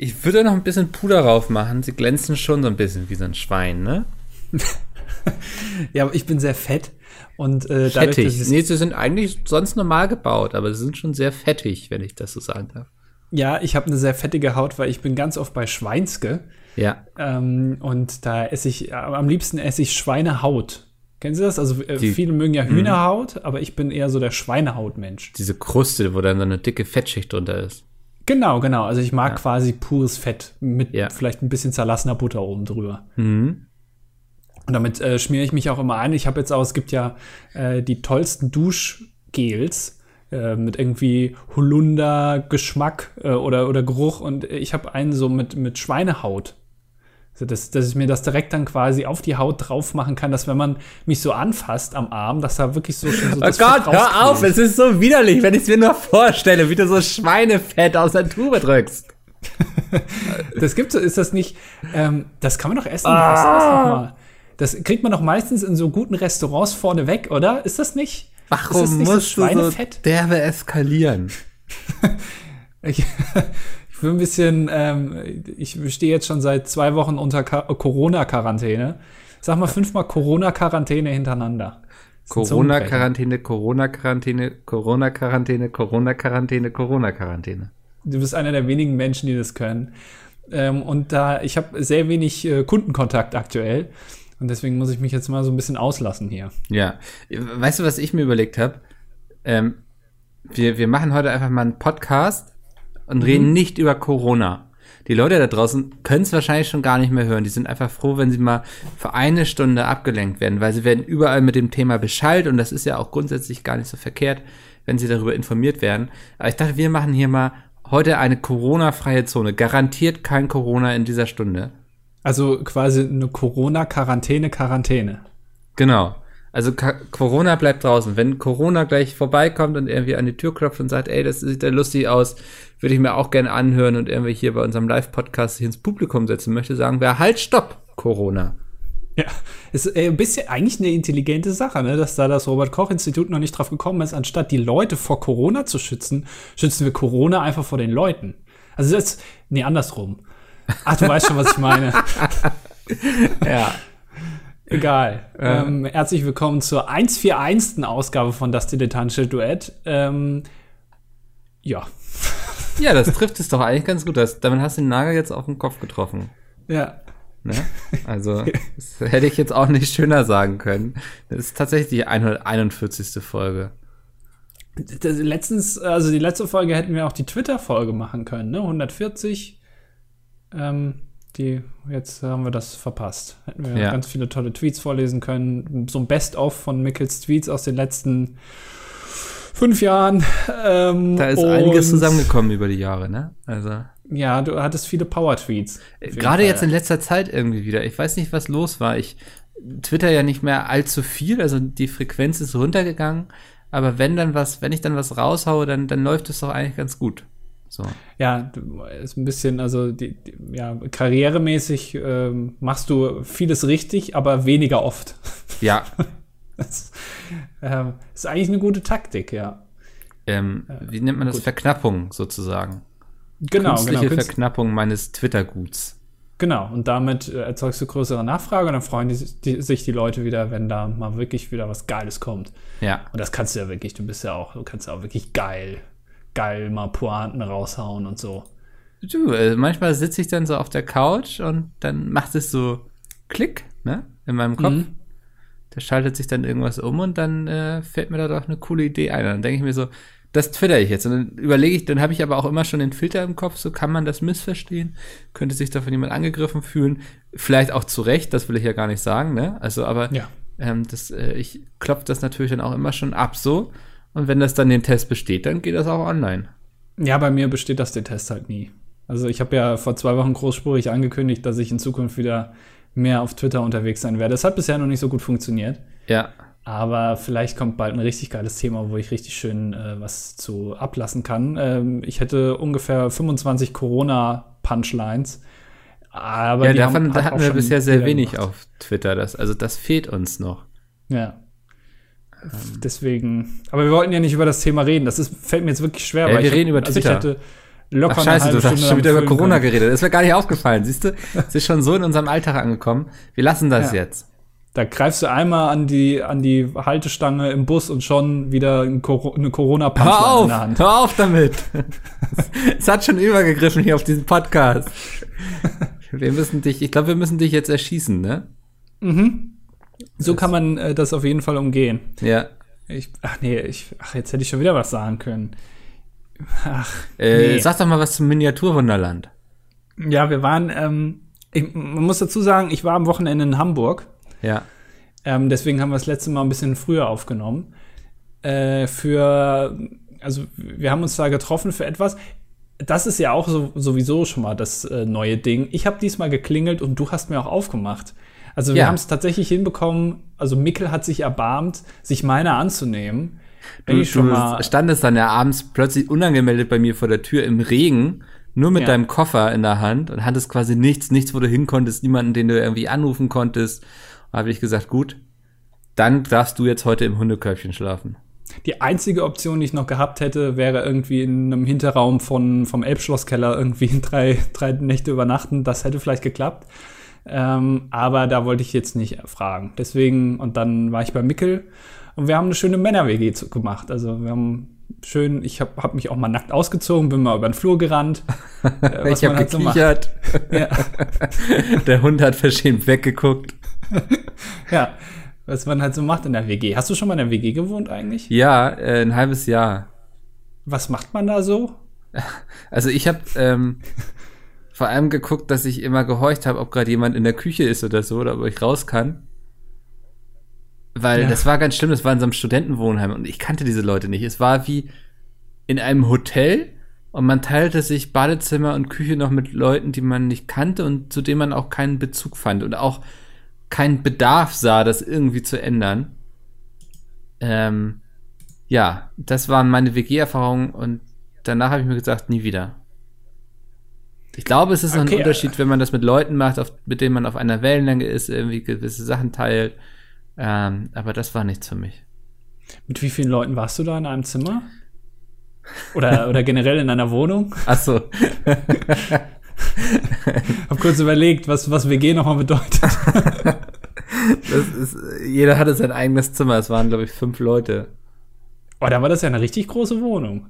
Ich würde noch ein bisschen Puder drauf machen. Sie glänzen schon so ein bisschen wie so ein Schwein, ne? ja, aber ich bin sehr fett. Und äh, dadurch, fettig. Nee, sie sind eigentlich sonst normal gebaut, aber sie sind schon sehr fettig, wenn ich das so sagen darf. Ja, ich habe eine sehr fettige Haut, weil ich bin ganz oft bei Schweinske. Ja. Ähm, und da esse ich, am liebsten esse ich Schweinehaut. Kennen Sie das? Also äh, Die, viele mögen ja mhm. Hühnerhaut, mh. aber ich bin eher so der Schweinehautmensch. Diese Kruste, wo dann so eine dicke Fettschicht drunter ist. Genau, genau. Also ich mag ja. quasi pures Fett mit ja. vielleicht ein bisschen zerlassener Butter oben drüber. Mhm. Und damit äh, schmiere ich mich auch immer ein. Ich habe jetzt auch, es gibt ja äh, die tollsten Duschgels äh, mit irgendwie Holunder, Geschmack äh, oder, oder Geruch. Und ich habe einen so mit, mit Schweinehaut. Also dass, dass ich mir das direkt dann quasi auf die Haut drauf machen kann, dass wenn man mich so anfasst am Arm, dass da wirklich so schon so Oh Gott, hör auf, es ist so widerlich, wenn ich es mir nur vorstelle, wie du so Schweinefett aus der Tube drückst. das gibt so, ist das nicht, ähm, das kann man doch essen. Ah. Ist das? Das kriegt man doch meistens in so guten Restaurants vorne weg, oder? Ist das nicht? Warum das nicht musst so du so derbe eskalieren? ich, ich will ein bisschen, ähm, ich stehe jetzt schon seit zwei Wochen unter Corona-Quarantäne. Sag mal fünfmal Corona-Quarantäne hintereinander. Corona-Quarantäne, Corona-Quarantäne, Corona-Quarantäne, Corona-Quarantäne, Corona-Quarantäne. Du bist einer der wenigen Menschen, die das können. Ähm, und da, ich habe sehr wenig äh, Kundenkontakt aktuell. Und deswegen muss ich mich jetzt mal so ein bisschen auslassen hier. Ja. Weißt du, was ich mir überlegt habe? Ähm, wir, wir machen heute einfach mal einen Podcast und mhm. reden nicht über Corona. Die Leute da draußen können es wahrscheinlich schon gar nicht mehr hören. Die sind einfach froh, wenn sie mal für eine Stunde abgelenkt werden, weil sie werden überall mit dem Thema Bescheid und das ist ja auch grundsätzlich gar nicht so verkehrt, wenn sie darüber informiert werden. Aber ich dachte, wir machen hier mal heute eine Corona-freie Zone. Garantiert kein Corona in dieser Stunde. Also quasi eine Corona-Quarantäne, Quarantäne. Genau. Also Corona bleibt draußen. Wenn Corona gleich vorbeikommt und irgendwie an die Tür klopft und sagt, ey, das sieht ja lustig aus, würde ich mir auch gerne anhören und irgendwie hier bei unserem Live-Podcast ins Publikum setzen möchte, sagen wir, halt, stopp, Corona. Ja, ist ein bisschen eigentlich eine intelligente Sache, ne? dass da das Robert-Koch-Institut noch nicht drauf gekommen ist, anstatt die Leute vor Corona zu schützen, schützen wir Corona einfach vor den Leuten. Also das, ist, nee, andersrum. Ach, du weißt schon, was ich meine. ja. Egal. Ähm, herzlich willkommen zur 141. Ausgabe von Das Dilettantische Duett. Ähm, ja. Ja, das trifft es doch eigentlich ganz gut. Das, damit hast du den Nagel jetzt auf den Kopf getroffen. Ja. Ne? Also, das hätte ich jetzt auch nicht schöner sagen können. Das ist tatsächlich die 141. Folge. Das, letztens, also die letzte Folge hätten wir auch die Twitter-Folge machen können, ne? 140. Ähm, die, jetzt haben wir das verpasst. Hätten wir ja. ganz viele tolle Tweets vorlesen können. So ein Best-of von Mickels Tweets aus den letzten fünf Jahren. Ähm, da ist einiges zusammengekommen über die Jahre, ne? Also. Ja, du hattest viele Power-Tweets. Gerade jetzt in letzter Zeit irgendwie wieder. Ich weiß nicht, was los war. Ich twitter ja nicht mehr allzu viel, also die Frequenz ist runtergegangen. Aber wenn dann was, wenn ich dann was raushaue, dann, dann läuft es doch eigentlich ganz gut. So. Ja, ist ein bisschen, also die, die, ja, karrieremäßig ähm, machst du vieles richtig, aber weniger oft. Ja. das ähm, ist eigentlich eine gute Taktik, ja. Ähm, wie nennt man das? Gut. Verknappung sozusagen. Genau, Künstliche genau. Verknappung meines Twitter-Guts. Genau, und damit äh, erzeugst du größere Nachfrage und dann freuen die, die, sich die Leute wieder, wenn da mal wirklich wieder was Geiles kommt. Ja. Und das kannst du ja wirklich, du bist ja auch, du kannst ja auch wirklich geil geil mal Pointen raushauen und so. Du, also manchmal sitze ich dann so auf der Couch und dann macht es so Klick, ne, in meinem Kopf. Mhm. Da schaltet sich dann irgendwas um und dann äh, fällt mir da doch eine coole Idee ein. Und dann denke ich mir so, das twitter ich jetzt. Und dann überlege ich, dann habe ich aber auch immer schon den Filter im Kopf, so kann man das missverstehen? Könnte sich davon jemand angegriffen fühlen? Vielleicht auch zu Recht, das will ich ja gar nicht sagen, ne? Also, aber ja. ähm, das, äh, ich klopfe das natürlich dann auch immer schon ab so. Und wenn das dann den Test besteht, dann geht das auch online. Ja, bei mir besteht das den Test halt nie. Also ich habe ja vor zwei Wochen großspurig angekündigt, dass ich in Zukunft wieder mehr auf Twitter unterwegs sein werde. Das hat bisher noch nicht so gut funktioniert. Ja. Aber vielleicht kommt bald ein richtig geiles Thema, wo ich richtig schön äh, was zu ablassen kann. Ähm, ich hätte ungefähr 25 Corona-Punchlines. Aber ja, davon da hatten wir bisher sehr wenig gemacht. auf Twitter. Das, also das fehlt uns noch. Ja. Ähm. Deswegen, aber wir wollten ja nicht über das Thema reden. Das ist, fällt mir jetzt wirklich schwer. Ja, wir reden über Twitter. Also ich hätte, locker Ach, scheiße, du hast schon wieder über Corona können. geredet. Das wäre gar nicht aufgefallen, siehst du? Es ist schon so in unserem Alltag angekommen. Wir lassen das Ja. jetzt. Da greifst du einmal an die, an die Haltestange im Bus und schon wieder ein eine corona Hör auf, in der Hand. hör auf damit. es hat schon übergegriffen hier auf diesen Podcast. Wir müssen dich, ich glaube, wir müssen dich jetzt erschießen, ne? So kann man äh, das auf jeden Fall umgehen. Ja. Ich, ach nee, ich, ach, jetzt hätte ich schon wieder was sagen können. Ach, Äh, nee. Sag doch mal was zum Miniaturwunderland. Ja, wir waren, ähm, ich, man muss dazu sagen, ich war am Wochenende in Hamburg. Ja. Ähm, deswegen haben wir das letzte Mal ein bisschen früher aufgenommen. Äh, für, also wir haben uns da getroffen für etwas. Das ist ja auch so, sowieso schon mal das äh, neue Ding. Ich habe diesmal geklingelt und du hast mir auch aufgemacht. Also wir Ja. haben es tatsächlich hinbekommen. Also Mikkel hat sich erbarmt, sich meiner anzunehmen. Du, ich schon mal, standest dann ja abends plötzlich unangemeldet bei mir vor der Tür im Regen, nur mit Ja. deinem Koffer in der Hand und hattest quasi nichts, nichts, wo du hin konntest, niemanden, den du irgendwie anrufen konntest. Da habe ich gesagt, gut, dann darfst du jetzt heute im Hundekörbchen schlafen. die einzige Option, die ich noch gehabt hätte, wäre irgendwie in einem Hinterraum von, vom Elbschlosskeller irgendwie drei, drei Nächte übernachten. Das hätte vielleicht geklappt. Ähm, aber da wollte ich jetzt nicht fragen. Deswegen, und dann war ich bei Mickel und wir haben eine schöne Männer-WG gemacht. Also wir haben schön, ich habe hab mich auch mal nackt ausgezogen, bin mal über den Flur gerannt. äh, was ich habe man halt so macht. gekichert. Ja, der Hund hat verschämt weggeguckt. ja, was man halt so macht in der WG. Hast du schon mal in der WG gewohnt eigentlich? Ja, äh, ein halbes Jahr. Was macht man da so? Also ich habe ähm, vor allem geguckt, dass ich immer gehorcht habe, ob gerade jemand in der Küche ist oder so, oder ob ich raus kann. Weil Ja. das war ganz schlimm, das war in so einem Studentenwohnheim und ich kannte diese Leute nicht. Es war wie in einem Hotel und man teilte sich Badezimmer und Küche noch mit Leuten, die man nicht kannte und zu denen man auch keinen Bezug fand und auch keinen Bedarf sah, das irgendwie zu ändern. Ähm, ja, das waren meine WG-Erfahrungen und danach habe ich mir gesagt, nie wieder. Ich glaube, es ist noch Okay, ein Unterschied, wenn man das mit Leuten macht, auf, mit denen man auf einer Wellenlänge ist, irgendwie gewisse Sachen teilt. Ähm, aber das war nichts für mich. Mit wie vielen Leuten warst du da in einem Zimmer? Oder, oder generell in einer Wohnung? Achso, Hab kurz überlegt, was, was WG nochmal bedeutet. ist, jeder hatte sein eigenes Zimmer. Es waren, glaube ich, fünf Leute. Oh, da war das ja eine richtig große Wohnung.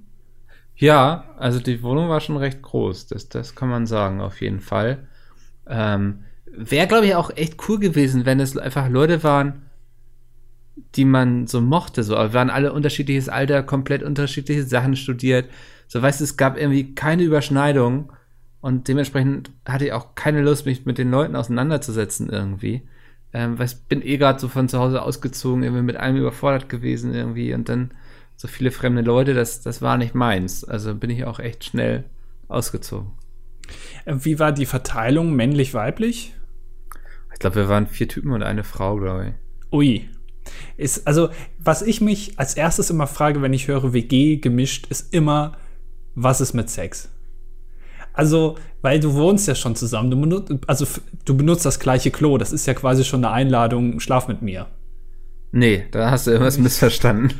Ja, also die Wohnung war schon recht groß. Das, das kann man sagen, auf jeden Fall. Ähm, Wäre, glaube ich, auch echt cool gewesen, wenn es einfach Leute waren, die man so mochte. So, aber wir waren alle unterschiedliches Alter, komplett unterschiedliche Sachen studiert. So, weißt du, es gab irgendwie keine Überschneidung und dementsprechend hatte ich auch keine Lust, mich mit den Leuten auseinanderzusetzen irgendwie. Ähm, weil ich bin eh gerade so von zu Hause ausgezogen, irgendwie mit allem überfordert gewesen irgendwie und dann so viele fremde Leute, das, das war nicht meins. Also bin ich auch echt schnell ausgezogen. Äh, Wie war die Verteilung männlich-weiblich? Ich glaube, wir waren vier Typen und eine Frau, glaube ich. Ui. Ist, also, was ich mich als erstes immer frage, wenn ich höre WG gemischt, ist immer, was ist mit Sex? Also, weil du wohnst ja schon zusammen, du benutzt, also du benutzt das gleiche Klo, das ist ja quasi schon eine Einladung, schlaf mit mir. Nee, da hast du irgendwas missverstanden.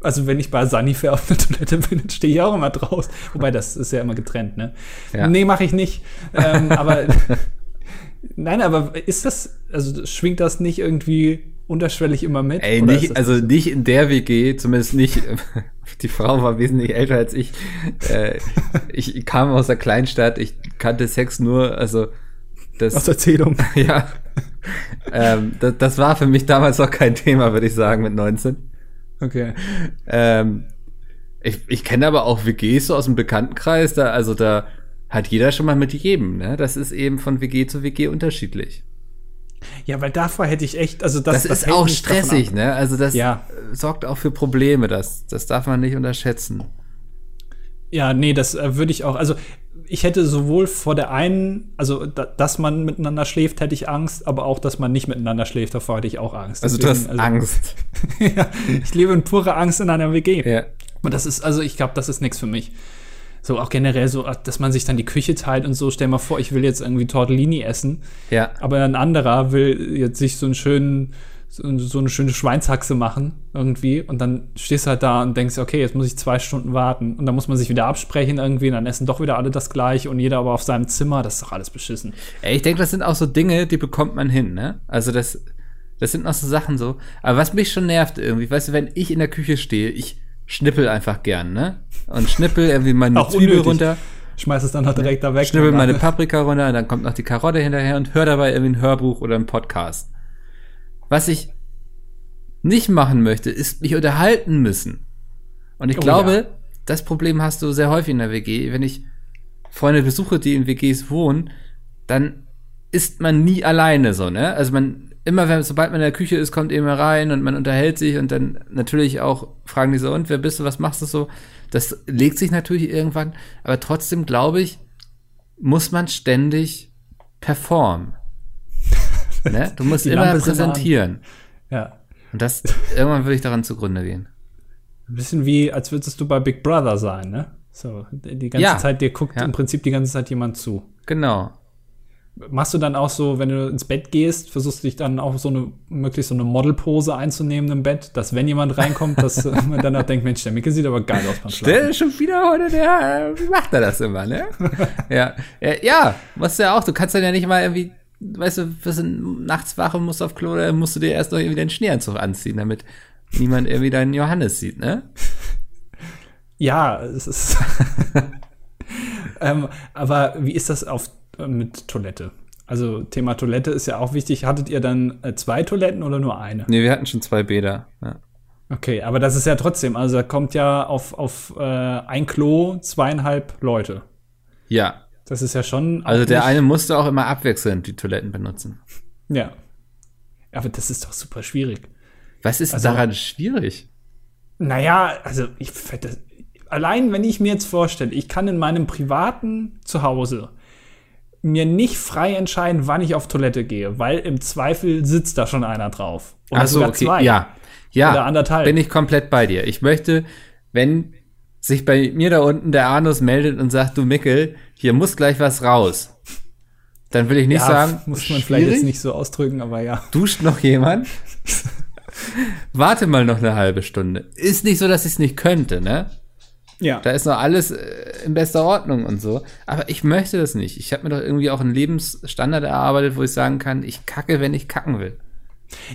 Also wenn ich bei Sanifair auf der Toilette bin, dann stehe ich auch immer draus. Wobei, das ist ja immer getrennt, ne? Ja. Nee, mache ich nicht. Ähm, aber nein, aber ist das, also schwingt das nicht irgendwie unterschwellig immer mit? Ey, nicht, also nicht in der WG, zumindest nicht. Die Frau war wesentlich älter als ich. Äh, ich kam aus der Kleinstadt, ich kannte Sex nur, also das. aus Erzählung? ja. Ähm, das, das war für mich damals noch kein Thema, würde ich sagen, mit 19. Okay. Ähm, ich ich kenne aber auch WGs so aus dem Bekanntenkreis, da, also da hat jeder schon mal mit jedem, ne? Das ist eben von WG zu WG unterschiedlich. Ja, weil davor hätte ich echt, also das, Das, ist hält auch stressig, ne? Also das Ja. sorgt auch für Probleme, das, das darf man nicht unterschätzen. Ja, nee, das äh, würde ich auch, also ich hätte sowohl vor der einen, also da, dass man miteinander schläft, hätte ich Angst, aber auch, dass man nicht miteinander schläft, davor hätte ich auch Angst. Also du hast Deswegen, Angst. ja, ich lebe in purer Angst in einer WG. Ja. Und das ist, also ich glaube, das ist nichts für mich. So auch generell so, dass man sich dann die Küche teilt und so. Stell mal vor, ich will jetzt irgendwie Tortellini essen, Ja. aber ein anderer will jetzt sich so einen schönen, so, so eine schöne Schweinshaxe machen irgendwie und dann stehst du halt da und denkst, okay, jetzt muss ich zwei Stunden warten und dann muss man sich wieder absprechen irgendwie und dann essen doch wieder alle das gleiche und jeder aber auf seinem Zimmer, das ist doch alles beschissen. Ey, ich denke, das sind auch so Dinge, die bekommt man hin, ne? Also das, das sind noch so Sachen so. Aber was mich schon nervt irgendwie, weißt du, wenn ich in der Küche stehe, ich schnippel einfach gern, ne? Und schnippel irgendwie meine Auch Zwiebel unnötig. runter, Schmeiß es dann noch direkt da weg. schnippel meine Paprika runter, und dann kommt noch die Karotte hinterher und höre dabei irgendwie ein Hörbuch oder einen Podcast. Was ich nicht machen möchte, ist mich unterhalten müssen. Und ich Oh glaube, ja. das Problem hast du sehr häufig in der WG. Wenn ich Freunde besuche, die in WGs wohnen, dann ist man nie alleine so, ne? Also man, immer wenn, sobald man in der Küche ist, kommt jemand rein und man unterhält sich und dann natürlich auch fragen die so, und wer bist du, was machst du so? Das legt sich natürlich irgendwann, aber trotzdem glaube ich, muss man ständig performen. Ne? Du musst immer präsentieren. Ja. Und das, irgendwann würde ich daran zugrunde gehen. Ein bisschen wie, als würdest du bei Big Brother sein, ne? So, die ganze Ja. Zeit, dir guckt Ja. im Prinzip die ganze Zeit jemand zu. Genau. Machst du dann auch so, wenn du ins Bett gehst, versuchst du dich dann auch so eine, möglichst so eine Modelpose einzunehmen im Bett, dass wenn jemand reinkommt, dass äh, man dann auch denkt, Mensch, der Micke sieht aber geil aus beim Schlafen. Der ist schon wieder heute, der, wie macht er das immer, ne? ja, ja, ja, musst du ja auch, du kannst dann ja nicht mal irgendwie, weißt du, wirst du nachts wach und musst auf Klo, dann musst du dir erst noch irgendwie den Schneeanzug anziehen, damit niemand irgendwie deinen Johannes sieht, ne? Ja, es ist. ähm, aber wie ist das auf, äh, mit Toilette? Also Thema Toilette ist ja auch wichtig. Hattet ihr dann äh, zwei Toiletten oder nur eine? Nee, wir hatten schon zwei Bäder. Ja. Okay, aber das ist ja trotzdem, also da kommt ja auf, auf äh, ein Klo zweieinhalb Leute. ja. Das ist ja schon. Also der eine musste auch immer abwechselnd die Toiletten benutzen. Ja. Aber das ist doch super schwierig. Was ist Also- daran schwierig? Naja, also ich das, allein wenn ich mir jetzt vorstelle, ich kann in meinem privaten Zuhause mir nicht frei entscheiden, wann ich auf Toilette gehe, weil im Zweifel sitzt da schon einer drauf. Oder Ach so, okay. zwei. Ja. Ja. Oder anderthalb. Bin ich komplett bei dir. Ich möchte, wenn sich bei mir da unten der Anus meldet und sagt, du Mickel, hier muss gleich was raus. Dann will ich nicht ja, sagen, muss man vielleicht schwierig? jetzt nicht so ausdrücken, aber ja. Duscht noch jemand? Warte mal noch eine halbe Stunde. Ist nicht so, dass ich es nicht könnte, ne? Ja. Da ist noch alles äh, in bester Ordnung und so. Aber ich möchte das nicht. Ich habe mir doch irgendwie auch einen Lebensstandard erarbeitet, wo ich sagen kann, ich kacke, wenn ich kacken will.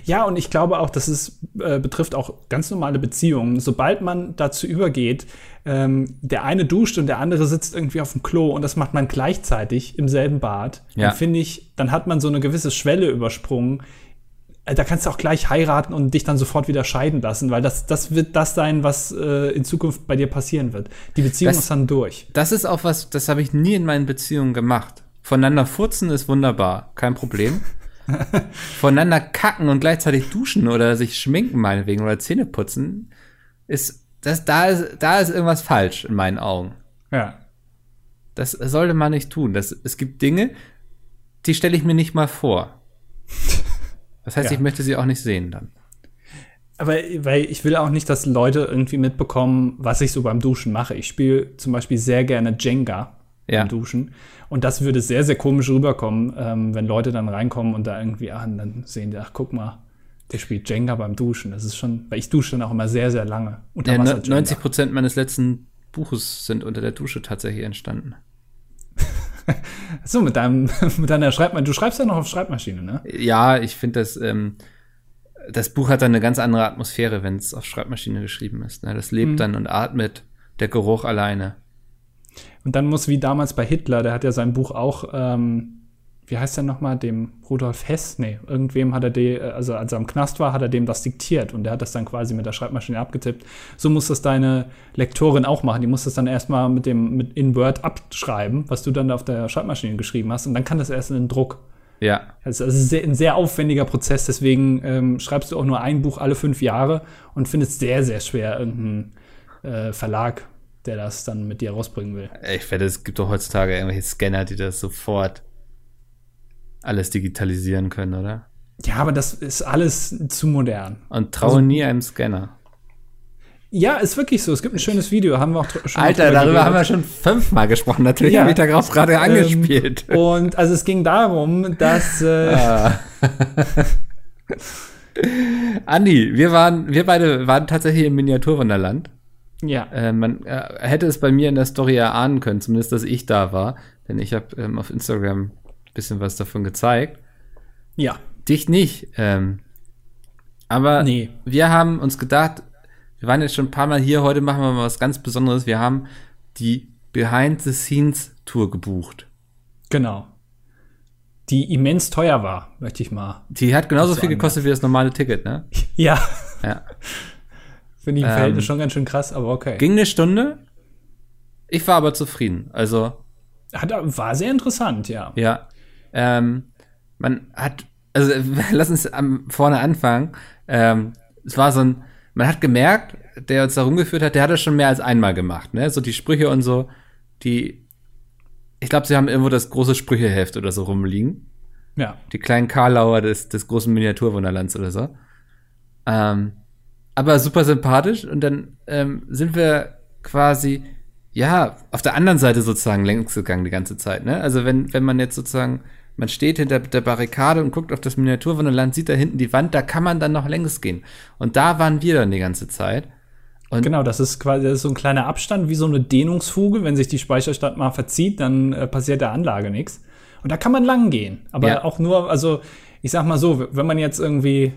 Ja, und ich glaube auch, das ist, äh, betrifft auch ganz normale Beziehungen. Sobald man dazu übergeht, ähm, der eine duscht und der andere sitzt irgendwie auf dem Klo und das macht man gleichzeitig im selben Bad, Ja. dann finde ich, dann hat man so eine gewisse Schwelle übersprungen. Äh, Da kannst du auch gleich heiraten und dich dann sofort wieder scheiden lassen, weil das, das wird das sein, was äh, in Zukunft bei dir passieren wird. Die Beziehung Das- ist dann durch. Das ist auch was, das habe ich nie in meinen Beziehungen gemacht. Voneinander furzen ist wunderbar, kein Problem. Voneinander kacken und gleichzeitig duschen oder sich schminken meinetwegen oder Zähne putzen, ist, das, da ist, da ist irgendwas falsch in meinen Augen. Ja. Das sollte man nicht tun. Das, es gibt Dinge, die stelle ich mir nicht mal vor. Das heißt, Ja. ich möchte sie auch nicht sehen dann. Aber weil ich will auch nicht, dass Leute irgendwie mitbekommen, was ich so beim Duschen mache. Ich spiele zum Beispiel sehr gerne Jenga Ja. Duschen. Und das würde sehr, sehr komisch rüberkommen, ähm, wenn Leute dann reinkommen und da irgendwie, ah, dann sehen die, ach, guck mal, der spielt Jenga beim Duschen. Das ist schon, weil ich dusche dann auch immer sehr, sehr lange. Unter Ja, Wasser ne- 90 Prozent meines letzten Buches sind unter der Dusche tatsächlich entstanden. So, mit deinem, mit deiner Schreibmaschine. Du schreibst ja noch auf Schreibmaschine, ne? Ja, ich finde das, ähm, das Buch hat dann eine ganz andere Atmosphäre, wenn es auf Schreibmaschine geschrieben ist. Ne? Das lebt Mhm. dann und atmet der Geruch alleine. Und dann muss wie damals bei Hitler, der hat ja sein Buch auch, ähm, wie heißt der nochmal, dem Rudolf Hess? Nee, irgendwem hat er die, also als er im Knast war, hat er dem das diktiert und der hat das dann quasi mit der Schreibmaschine abgetippt. So muss das deine Lektorin auch machen. Die muss das dann erstmal mit dem, mit in Word abschreiben, was du dann auf der Schreibmaschine geschrieben hast und dann kann das erst in den Druck. Ja, Das ist ein sehr aufwendiger Prozess, deswegen ähm, schreibst du auch nur ein Buch alle fünf Jahre und findest sehr, sehr schwer irgendeinen äh, Verlag, der das dann mit dir rausbringen will. ich wette, es gibt doch heutzutage irgendwelche Scanner, die das sofort alles digitalisieren können, oder? Ja, aber das ist alles zu modern. Und traue Also- nie einem Scanner. Ja, ist wirklich so. Es gibt ein schönes Video, haben wir auch schon Alter, darüber haben wir schon fünfmal gesprochen. Natürlich Ja. habe ich darauf gerade angespielt. Ähm, und also es ging darum, dass äh, Ah. Andi, wir waren, wir beide waren tatsächlich im Miniaturwunderland. Ja. Äh, man äh, hätte es bei mir in der Story erahnen können, zumindest, dass ich da war. Denn ich habe ähm, auf Instagram ein bisschen was davon gezeigt. Ja. Dich nicht. Ähm, aber Nee. wir haben uns gedacht, wir waren jetzt schon ein paar Mal hier, heute machen wir mal was ganz Besonderes. Wir haben die Behind-the-Scenes-Tour gebucht. Genau. Die immens teuer war, möchte ich mal. Die hat genauso So viel gekostet wie das normale Ticket, ne? Ja. Ja. Finde ich im Ähm, Verhältnis schon ganz schön krass, aber okay. Ging eine Stunde. Ich war aber zufrieden. Also, Hat, war sehr interessant, ja. ja. Ähm, man hat, also lass uns am, vorne anfangen. Ähm, es war so ein, man hat gemerkt, der uns da rumgeführt hat, der hat das schon mehr als einmal gemacht, ne? So die Sprüche und so, die, ich glaube, sie haben irgendwo das große Sprücheheft oder so rumliegen. Ja. Die kleinen Karlauer des, des großen Miniaturwunderlands oder so. Ähm, aber super sympathisch und dann ähm, sind wir quasi, ja, auf der anderen Seite sozusagen längs gegangen die ganze Zeit, ne? Also wenn, wenn man jetzt sozusagen, man steht hinter der Barrikade und guckt auf das Miniaturwunderland, sieht da hinten die Wand, da kann man dann noch längs gehen. Und da waren wir dann die ganze Zeit. Und Genau, das ist quasi das ist so ein kleiner Abstand, wie so eine Dehnungsfuge. Wenn sich die Speicherstadt mal verzieht, dann äh, passiert der Anlage nichts. Und da kann man lang gehen. Aber Ja. auch nur, also ich sag mal so, wenn man jetzt irgendwie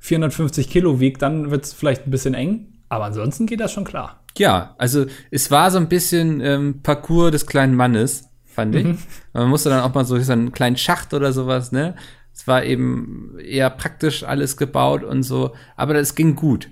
450 Kilo wiegt, dann wird es vielleicht ein bisschen eng. Aber ansonsten geht das schon klar. Ja, also es war so ein bisschen ähm, Parcours des kleinen Mannes, fand ich. Man musste dann auch mal so so einen kleinen Schacht oder sowas, ne? Es war eben eher praktisch alles gebaut und so, aber das ging gut.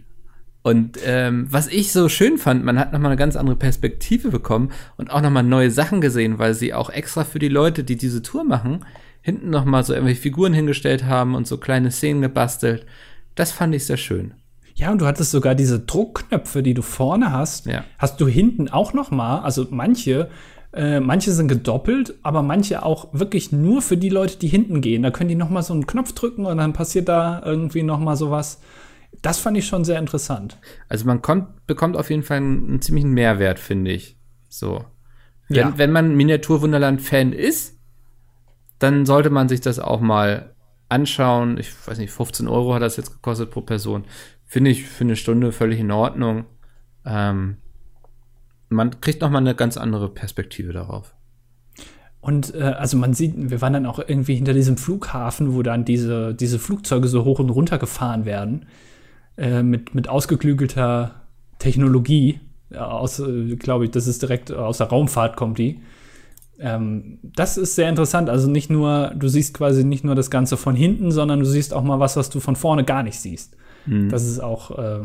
Und ähm, was ich so schön fand, man hat nochmal eine ganz andere Perspektive bekommen und auch nochmal neue Sachen gesehen, weil sie auch extra für die Leute, die diese Tour machen, hinten nochmal so irgendwelche Figuren hingestellt haben und so kleine Szenen gebastelt. Das fand ich sehr schön. Ja, und du hattest sogar diese Druckknöpfe, die du vorne hast, Ja. hast du hinten auch noch mal. Also manche, äh, manche sind gedoppelt, aber manche auch wirklich nur für die Leute, die hinten gehen. Da können die noch mal so einen Knopf drücken und dann passiert da irgendwie noch mal sowas. Das fand ich schon sehr interessant. Also man kommt, bekommt auf jeden Fall einen, einen ziemlichen Mehrwert, finde ich. So. Wenn, Ja. wenn man Miniaturwunderland-Fan ist, dann sollte man sich das auch mal anschauen. Ich weiß nicht, 15 Euro hat das jetzt gekostet pro Person. Finde ich für eine Stunde völlig in Ordnung. Ähm, man kriegt noch mal eine ganz andere Perspektive darauf. Und äh, also man sieht, wir waren dann auch irgendwie hinter diesem Flughafen, wo dann diese, diese Flugzeuge so hoch und runter gefahren werden, äh, mit, mit ausgeklügelter Technologie. Aus, äh, glaube ich, das ist direkt aus der Raumfahrt kommt die. Ähm, das ist sehr interessant. Also nicht nur, du siehst quasi nicht nur das Ganze von hinten, sondern du siehst auch mal was, was du von vorne gar nicht siehst. Das ist auch, äh,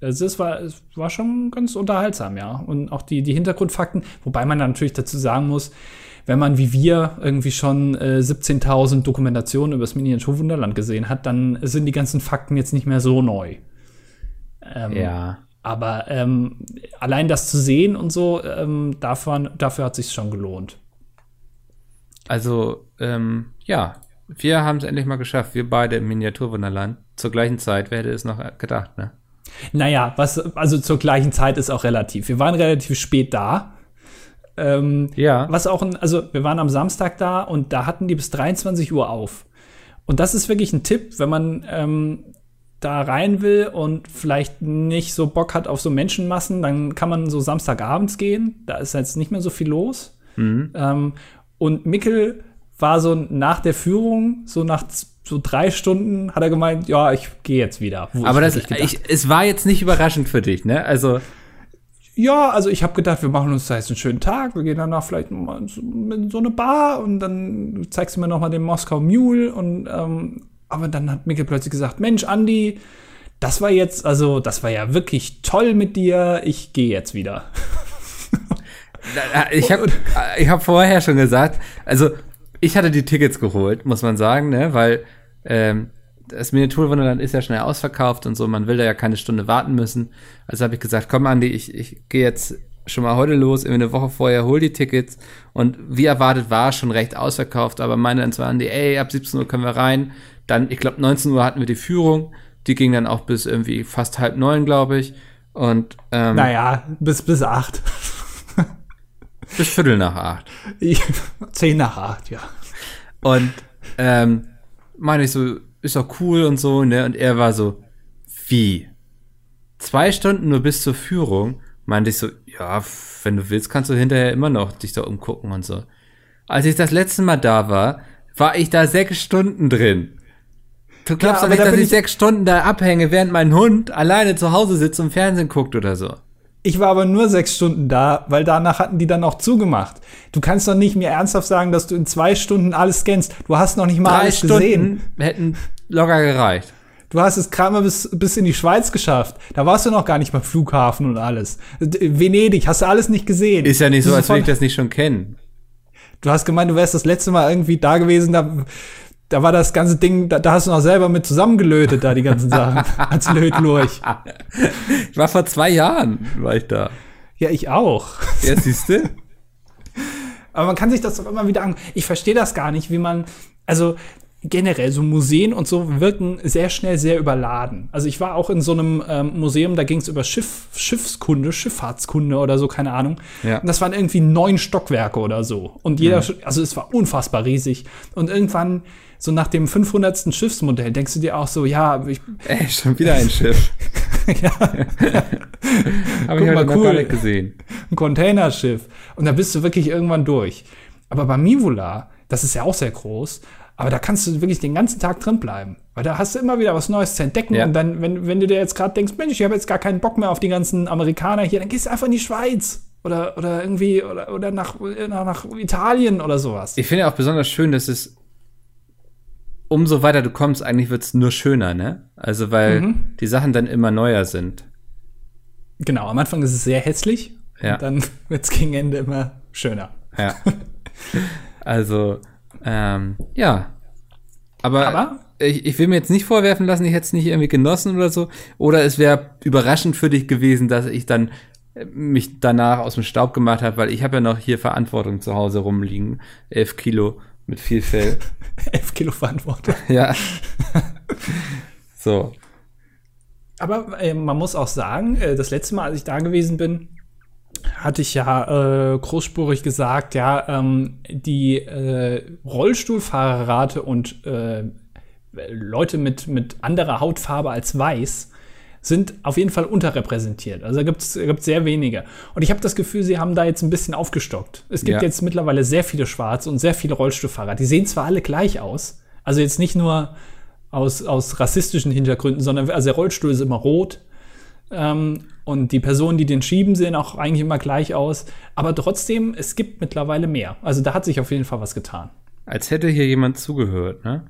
also es war, es war schon ganz unterhaltsam, ja. Und auch die, die Hintergrundfakten, wobei man natürlich dazu sagen muss, wenn man wie wir irgendwie schon äh, 17.000 Dokumentationen über das Miniaturwunderland gesehen hat, dann sind die ganzen Fakten jetzt nicht mehr so neu. Ähm, Ja. Aber ähm, allein das zu sehen und so, ähm, davon, dafür hat sich schon gelohnt. Also, ähm, ja, wir haben es endlich mal geschafft. Wir beide im Miniaturwunderland. Zur gleichen Zeit, wer hätte es noch gedacht, ne? Naja, was, also zur gleichen Zeit ist auch relativ. Wir waren relativ spät da. Ähm, Ja. Was auch ein, also wir waren am Samstag da und da hatten die bis 23 Uhr auf. Und das ist wirklich ein Tipp, wenn man ähm, da rein will und vielleicht nicht so Bock hat auf so Menschenmassen, dann kann man so Samstagabends gehen. Da ist jetzt nicht mehr so viel los. Ähm, und Mickel war so nach der Führung, so nach so drei Stunden, hat er gemeint, ja, ich gehe jetzt wieder. Aber das, ich, es war jetzt nicht überraschend für dich, ne? Also, Ja, also ich habe gedacht, wir machen uns da jetzt einen schönen Tag. Wir gehen danach vielleicht mal in so- in so eine Bar und dann zeigst du mir noch mal den Moskau Mule und ähm, aber dann hat Mikkel plötzlich gesagt, Mensch, Andi, das war jetzt, also das war ja wirklich toll mit dir. Ich gehe jetzt wieder. ich habe ich hab vorher schon gesagt, also ich hatte die Tickets geholt, muss man sagen, ne? Weil ähm, das Miniaturwunderland ist ja schnell ausverkauft und so, man will da ja keine Stunde warten müssen. Also habe ich gesagt, komm Andi, ich, ich gehe jetzt schon mal heute los, irgendwie eine Woche vorher, hol die Tickets. Und wie erwartet war es schon recht ausverkauft, aber meine dann zu Andi, ey, ab 17 Uhr können wir rein. Dann, ich glaube, 19 Uhr hatten wir die Führung. Die ging dann auch bis irgendwie fast halb neun, glaube ich. Und ähm, Naja, bis bis acht. bis Viertel nach acht. Ich- Zehn nach acht, ja. Und ähm, meine ich so, ist doch cool und so, ne? Und er war so, wie? Zwei Stunden nur bis zur Führung? Meinte ich so, ja, wenn du willst, kannst du hinterher immer noch dich da umgucken und so. Als ich das letzte Mal da war, war ich da sechs Stunden drin. Du glaubst doch aber nicht, da dass ich ich- sechs Stunden da abhänge, während mein Hund alleine zu Hause sitzt und Fernsehen guckt oder so. Ich war aber nur sechs Stunden da, weil danach hatten die dann auch zugemacht. Du kannst doch nicht mir ernsthaft sagen, dass du in zwei Stunden alles scannst. Du hast noch nicht mal Drei alles Stunden gesehen. hätten locker gereicht. Du hast es gerade mal bis, bis in die Schweiz geschafft. Da warst du noch gar nicht beim Flughafen und alles. Venedig, hast du alles nicht gesehen. Ist ja nicht so, als würde ich das nicht schon kennen. Du hast gemeint, du wärst das letzte Mal irgendwie da gewesen, da, da war das ganze Ding, da, da hast du noch selber mit zusammengelötet, da die ganzen Sachen. Als Lötlurch. Ich war vor zwei Jahren, war ich da. Ja, ich auch. Ja, siehst du? Aber man kann sich das doch immer wieder an. Ich verstehe das gar nicht, wie man, also generell so Museen und so wirken sehr schnell sehr überladen. Also ich war auch in so einem ähm, Museum, da ging es über Schiff, Schiffskunde, Schifffahrtskunde oder so, keine Ahnung. Ja. Und das waren irgendwie neun Stockwerke oder so. Und jeder, also es war unfassbar riesig. Und irgendwann, so nach dem 500. Schiffsmodell, denkst du dir auch so, ja, ich, Ey, schon wieder ein Schiff. ja, Habe ich mal, noch cool. gar nicht gesehen. ein Containerschiff. Und da bist du wirklich irgendwann durch. Aber bei Mivula, das ist ja auch sehr groß, aber da kannst du wirklich den ganzen Tag drin bleiben. Weil da hast du immer wieder was Neues zu entdecken. Ja. Und dann, wenn, wenn du dir jetzt gerade denkst, Mensch, ich habe jetzt gar keinen Bock mehr auf die ganzen Amerikaner hier, dann gehst du einfach in die Schweiz. Oder, oder irgendwie, oder, oder nach, nach, Italien oder sowas. Ich finde auch besonders schön, dass es umso weiter du kommst, eigentlich wird es nur schöner, ne? Also, weil Mhm. die Sachen dann immer neuer sind. Genau, am Anfang ist es sehr hässlich. Ja. Und dann wird es gegen Ende immer schöner. Ja. also, ähm, ja. Aber, Aber? ich, ich will mir jetzt nicht vorwerfen lassen, ich hätte es nicht irgendwie genossen oder so. Oder es wäre überraschend für dich gewesen, dass ich dann äh, mich danach aus dem Staub gemacht habe, weil ich habe ja noch hier Verantwortung zu Hause rumliegen. Elf Kilo mit viel Fell. Elf Kilo Verantwortung. ja. so. Aber äh, man muss auch sagen, äh, das letzte Mal, als ich da gewesen bin, hatte ich ja äh, großspurig gesagt, ja, ähm, die äh, Rollstuhlfahrerrate und äh, Leute mit, mit anderer Hautfarbe als weiß sind auf jeden Fall unterrepräsentiert. Also da gibt es sehr wenige. Und ich habe das Gefühl, sie haben da jetzt ein bisschen aufgestockt. Es gibt Ja. jetzt mittlerweile sehr viele Schwarze und sehr viele Rollstuhlfahrer. Die sehen zwar alle gleich aus, also jetzt nicht nur aus, aus rassistischen Hintergründen, sondern also der Rollstuhl ist immer rot. Ähm, und die Personen, die den schieben, sehen auch eigentlich immer gleich aus. Aber trotzdem, es gibt mittlerweile mehr. Also da hat sich auf jeden Fall was getan. Als hätte hier jemand zugehört, ne?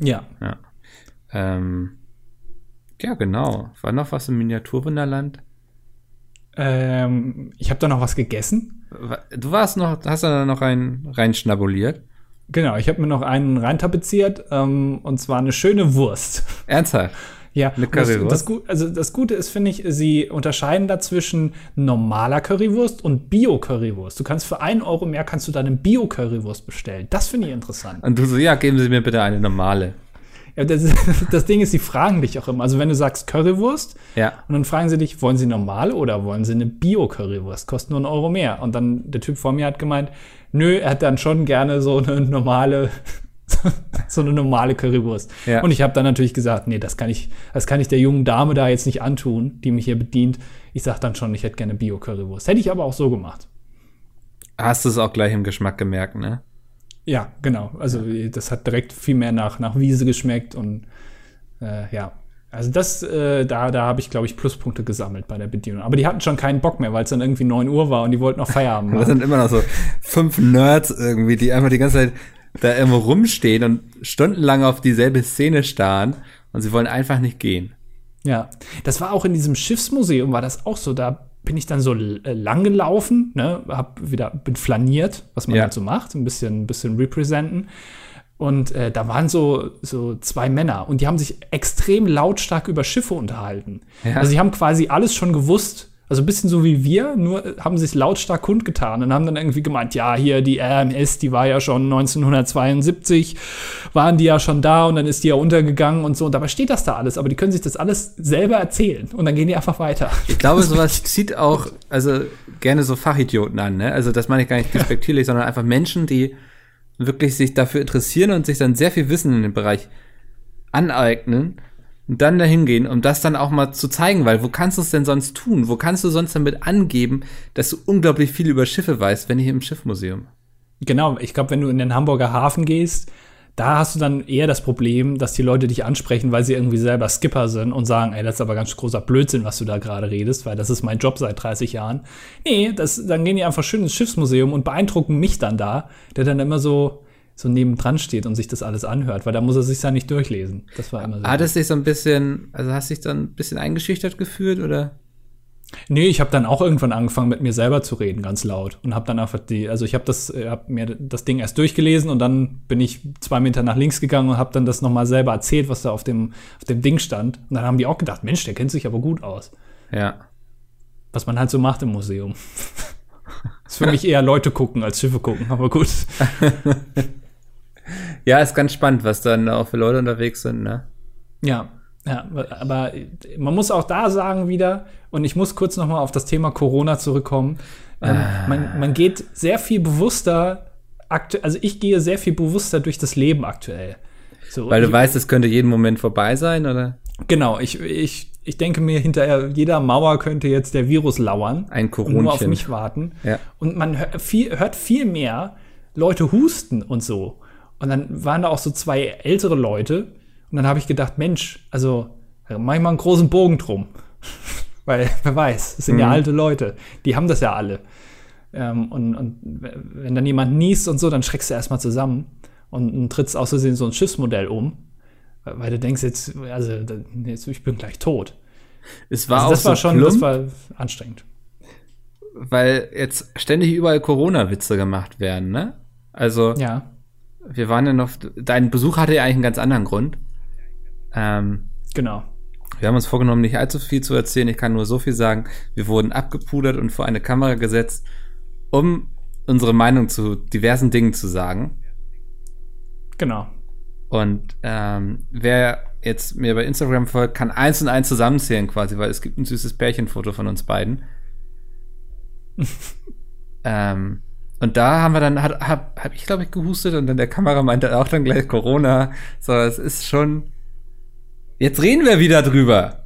Ja. Ja. Ähm, ja, genau. War noch was im Miniaturwunderland? Ähm, ich habe da noch was gegessen. Du warst noch, hast du da noch rein, rein schnabuliert? Genau, ich habe mir noch einen reintapeziert. Ähm, und zwar eine schöne Wurst. Ernsthaft? Ja, Eine das, Currywurst? das, Gu- also das Gute ist, finde ich, sie unterscheiden da zwischen normaler Currywurst und Bio-Currywurst. Du kannst für einen Euro mehr kannst du dann eine Bio-Currywurst bestellen. Das finde ich interessant. Und du so, ja, geben Sie mir bitte eine normale. Ja, das, das Ding ist, sie fragen dich auch immer. Also wenn du sagst Currywurst Ja. und dann fragen sie dich, wollen sie normale oder wollen sie eine Bio-Currywurst? Kostet nur einen Euro mehr. Und dann der Typ vor mir hat gemeint, nö, er hat dann schon gerne so eine normale so eine normale Currywurst. Ja. Und ich habe dann natürlich gesagt, nee, das kann ich, das kann ich der jungen Dame da jetzt nicht antun, die mich hier bedient. Ich sag dann schon, ich hätte gerne Bio-Currywurst. Hätte ich aber auch so gemacht. Hast du es auch gleich im Geschmack gemerkt, ne? Ja, genau. Also das hat direkt viel mehr nach, nach Wiese geschmeckt und äh, ja. Also das, äh, da, da habe ich, glaube ich, Pluspunkte gesammelt bei der Bedienung. Aber die hatten schon keinen Bock mehr, weil es dann irgendwie 9 Uhr war und die wollten noch Feierabend Das machen. sind immer noch so fünf Nerds irgendwie, die einfach die ganze Zeit da irgendwo rumstehen und stundenlang auf dieselbe Szene starren und sie wollen einfach nicht gehen. Ja, das war auch in diesem Schiffsmuseum, war das auch so. Da bin ich dann so äh, lang gelaufen, ne, hab wieder, bin flaniert, was man Ja. halt so macht, ein bisschen, ein bisschen representen. Und äh, da waren so, so zwei Männer und die haben sich extrem lautstark über Schiffe unterhalten. Ja. Also sie haben quasi alles schon gewusst. Also ein bisschen so wie wir, nur äh, haben sich lautstark kundgetan und haben dann irgendwie gemeint, ja, hier die RMS, die war ja schon 1972, waren die ja schon da und dann ist die ja untergegangen und so. Und dabei steht das da alles, aber die können sich das alles selber erzählen und dann gehen die einfach weiter. Ich glaube, sowas zieht auch, also gerne so Fachidioten an, ne? Also das meine ich gar nicht despektierlich, sondern einfach Menschen, die wirklich sich dafür interessieren und sich dann sehr viel Wissen in dem Bereich aneignen und dann dahin gehen, um das dann auch mal zu zeigen, weil wo kannst du es denn sonst tun? Wo kannst du sonst damit angeben, dass du unglaublich viel über Schiffe weißt, wenn nicht im Schiffmuseum? Genau, ich glaube, wenn du in den Hamburger Hafen gehst, da hast du dann eher das Problem, dass die Leute dich ansprechen, weil sie irgendwie selber Skipper sind und sagen, ey, das ist aber ganz großer Blödsinn, was du da gerade redest, weil das ist mein Job seit 30 Jahren. Nee, das, dann gehen die einfach schön ins Schiffsmuseum und beeindrucken mich dann da, der dann immer so, so nebendran steht und sich das alles anhört, weil da muss er sich ja nicht durchlesen. Das war immer so. Hat es dich so ein bisschen, also hast du dich dann ein bisschen eingeschüchtert gefühlt oder? Nee, ich habe dann auch irgendwann angefangen, mit mir selber zu reden, ganz laut. Und habe dann einfach die, also ich habe das, äh, hab mir das Ding erst durchgelesen und dann bin ich zwei Meter nach links gegangen und habe dann das nochmal selber erzählt, was da auf dem, auf dem Ding stand. Und dann haben die auch gedacht, Mensch, der kennt sich aber gut aus. Ja. Was man halt so macht im Museum. ist für mich eher Leute gucken als Schiffe gucken, aber gut. ja, ist ganz spannend, was dann auch für Leute unterwegs sind, ne? Ja, ja, aber man muss auch da sagen wieder, und ich muss kurz noch mal auf das Thema Corona zurückkommen. Ähm, ah. man, man geht sehr viel bewusster, also ich gehe sehr viel bewusster durch das Leben aktuell. So, Weil du ich, weißt, es könnte jeden Moment vorbei sein, oder? Genau, ich, ich, ich denke mir, hinter jeder Mauer könnte jetzt der Virus lauern. Ein Corona. Und nur auf mich warten. Ja. Und man hört viel, hört viel mehr Leute husten und so. Und dann waren da auch so zwei ältere Leute, und dann habe ich gedacht, Mensch, also mach ich mal einen großen Bogen drum. Weil, wer weiß, das sind mhm. ja alte Leute, die haben das ja alle. Ähm, und, und wenn dann jemand niest und so, dann schreckst du erstmal zusammen und, und trittst aus Versehen so ein Schiffsmodell um. Weil du denkst jetzt, also jetzt, ich bin gleich tot. Es war also das auch war so schon, plump, das war anstrengend. Weil jetzt ständig überall Corona-Witze gemacht werden, ne? Also, ja. Wir waren ja noch, dein Besuch hatte ja eigentlich einen ganz anderen Grund. Ähm, genau. Wir haben uns vorgenommen, nicht allzu viel zu erzählen. Ich kann nur so viel sagen. Wir wurden abgepudert und vor eine Kamera gesetzt, um unsere Meinung zu diversen Dingen zu sagen. Genau. Und ähm, wer jetzt mir bei Instagram folgt, kann eins und eins zusammenzählen quasi, weil es gibt ein süßes Pärchenfoto von uns beiden. ähm, und da haben wir dann, hat, hab, hab ich glaube ich gehustet und dann der Kamera meinte auch dann gleich Corona. So, es ist schon, Jetzt reden wir wieder drüber.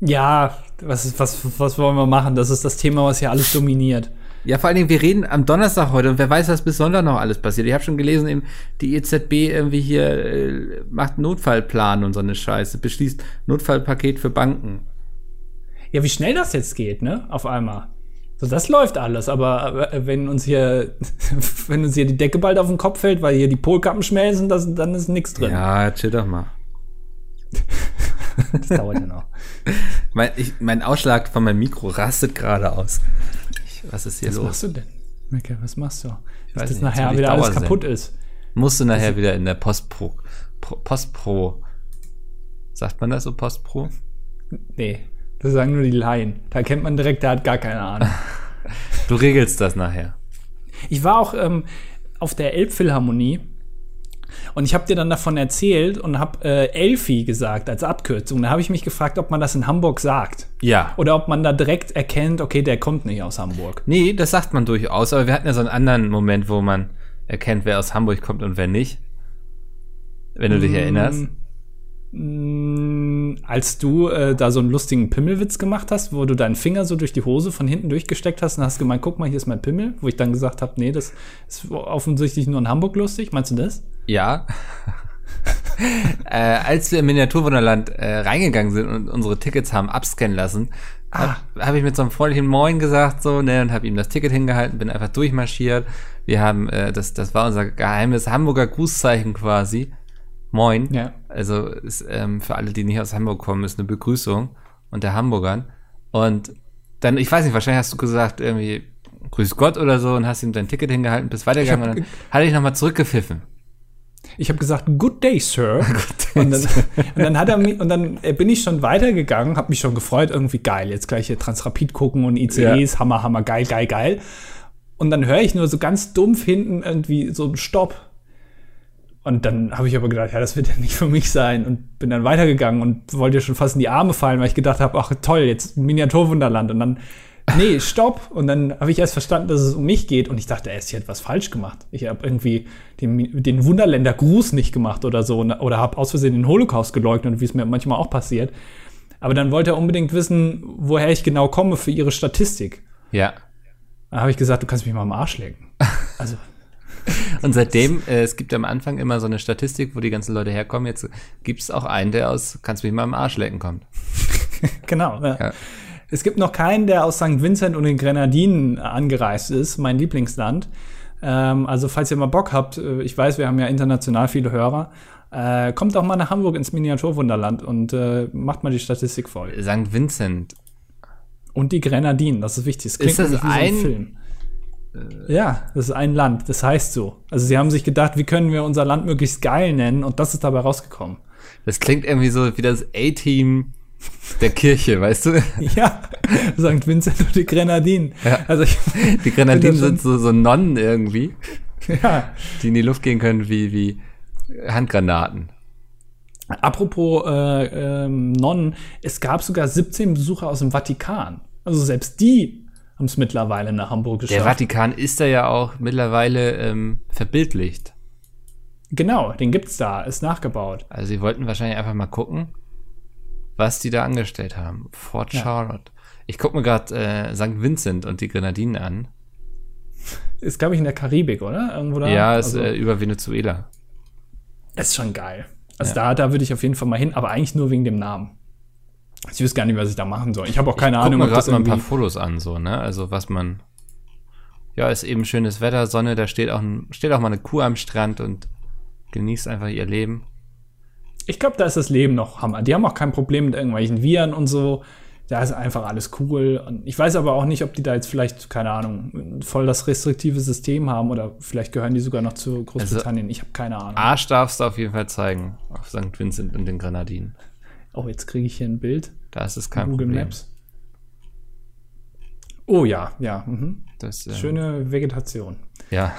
Ja, was, was, was wollen wir machen? Das ist das Thema, was hier alles dominiert. Ja, vor allen Dingen, wir reden am Donnerstag heute und wer weiß, was bis Sonntag noch alles passiert. Ich habe schon gelesen, eben, die EZB irgendwie hier äh, macht Notfallplan und so eine Scheiße, beschließt Notfallpaket für Banken. Ja, wie schnell das jetzt geht, ne? Auf einmal. So, das läuft alles, aber wenn uns hier, wenn uns hier die Decke bald auf den Kopf fällt, weil hier die Polkappen schmelzen, das, dann ist nichts drin. Ja, chill doch mal. das dauert ja noch. mein, ich, mein Ausschlag von meinem Mikro rastet gerade aus. Ich, was ist hier was los? Was machst du denn? Micke, was machst du? Ich dass nicht, nachher wieder alles kaputt sein. ist. Musst du nachher wieder in der Postpro. Pro, Postpro. Sagt man das so, Postpro? Nee, das sagen nur die Laien. Da kennt man direkt, der hat gar keine Ahnung. du regelst das nachher. Ich war auch ähm, auf der Elbphilharmonie und ich habe dir dann davon erzählt und habe äh, Elfi gesagt als Abkürzung. Da habe ich mich gefragt, ob man das in Hamburg sagt. Ja. Oder ob man da direkt erkennt, okay, der kommt nicht aus Hamburg. Nee, das sagt man durchaus. Aber wir hatten ja so einen anderen Moment, wo man erkennt, wer aus Hamburg kommt und wer nicht. Wenn du dich mm, erinnerst. Mm, als du äh, da so einen lustigen Pimmelwitz gemacht hast, wo du deinen Finger so durch die Hose von hinten durchgesteckt hast und hast gemeint, guck mal, hier ist mein Pimmel, wo ich dann gesagt habe, nee, das ist offensichtlich nur in Hamburg lustig. Meinst du das? Ja. äh, als wir im Miniaturwunderland äh, reingegangen sind und unsere Tickets haben abscannen lassen, habe ah. hab ich mit so einem freundlichen Moin gesagt so, ne, und habe ihm das Ticket hingehalten, bin einfach durchmarschiert. Wir haben, äh, das, das war unser geheimes Hamburger Grußzeichen quasi. Moin. Ja. Also ist, ähm, für alle, die nicht aus Hamburg kommen, ist eine Begrüßung unter Hamburgern. Und dann, ich weiß nicht, wahrscheinlich hast du gesagt, irgendwie, Grüß Gott oder so und hast ihm dein Ticket hingehalten, bist weitergegangen und dann hatte ich nochmal zurückgepfiffen. Ich habe gesagt, Good day, Sir. Good day, und, dann, und, dann, hat er mich, und dann äh, bin ich schon weitergegangen, habe mich schon gefreut, irgendwie geil, jetzt gleich hier Transrapid gucken und ICEs, ja. Hammer, Hammer, geil, geil, geil. Und dann höre ich nur so ganz dumpf hinten irgendwie so einen Stopp. Und dann habe ich aber gedacht, ja, das wird ja nicht für mich sein und bin dann weitergegangen und wollte schon fast in die Arme fallen, weil ich gedacht habe, ach toll, jetzt Miniaturwunderland. Und dann nee, stopp. Und dann habe ich erst verstanden, dass es um mich geht. Und ich dachte erst, ich hätte was falsch gemacht. Ich habe irgendwie den, den Wunderländer-Gruß nicht gemacht oder so. Oder habe aus Versehen den Holocaust geleugnet, wie es mir manchmal auch passiert. Aber dann wollte er unbedingt wissen, woher ich genau komme für ihre Statistik. Ja. Dann habe ich gesagt, du kannst mich mal am Arsch lecken. Also. Und seitdem, äh, es gibt am Anfang immer so eine Statistik, wo die ganzen Leute herkommen. Jetzt gibt es auch einen, der aus Kannst mich mal am Arsch lecken kommt. genau. Ja. Ja. Es gibt noch keinen, der aus St. Vincent und den Grenadinen angereist ist, mein Lieblingsland. Ähm, also falls ihr mal Bock habt, äh, ich weiß, wir haben ja international viele Hörer, äh, kommt auch mal nach Hamburg ins Miniaturwunderland und äh, macht mal die Statistik voll. St. Vincent. Und die Grenadinen, das ist wichtig. Das ist das ein, so ein ja, das ist ein Land, das heißt so. Also sie haben sich gedacht, wie können wir unser Land möglichst geil nennen und das ist dabei rausgekommen. Das klingt irgendwie so wie das A-Team der Kirche, weißt du? Ja, St. Vincent und die Grenadinen. Ja. Also ich, die Grenadinen sind so, so Nonnen irgendwie, ja. die in die Luft gehen können wie, wie Handgranaten. Apropos äh, ähm, Nonnen, es gab sogar 17 Besucher aus dem Vatikan. Also selbst die haben es mittlerweile nach Hamburg geschafft. Der Vatikan ist da ja auch mittlerweile ähm, verbildlicht. Genau, den gibt's da, ist nachgebaut. Also sie wollten wahrscheinlich einfach mal gucken, was die da angestellt haben. Fort ja. Charlotte. Ich gucke mir gerade äh, St. Vincent und die Grenadinen an. Ist, glaube ich, in der Karibik, oder? Irgendwo da? Ja, ist also, äh, über Venezuela. Ist schon geil. Also ja. da, da würde ich auf jeden Fall mal hin, aber eigentlich nur wegen dem Namen. Ich weiß gar nicht, was ich da machen soll. Ich habe auch keine ich Ahnung. Ich mir gerade mal ein paar Fotos an, so, ne? Also was man. Ja, ist eben schönes Wetter, Sonne, da steht auch, ein, steht auch mal eine Kuh am Strand und genießt einfach ihr Leben. Ich glaube, da ist das Leben noch Hammer. Die haben auch kein Problem mit irgendwelchen Viren und so. Da ist einfach alles cool. Und ich weiß aber auch nicht, ob die da jetzt vielleicht, keine Ahnung, voll das restriktive System haben oder vielleicht gehören die sogar noch zu Großbritannien. Also, ich habe keine Ahnung. Arsch darfst du auf jeden Fall zeigen auf St. Vincent und den Grenadinen. Oh, jetzt kriege ich hier ein Bild. Da ist es kein Google Problem. Maps. Oh ja, ja. Mhm. Das, ähm, Schöne Vegetation. Ja.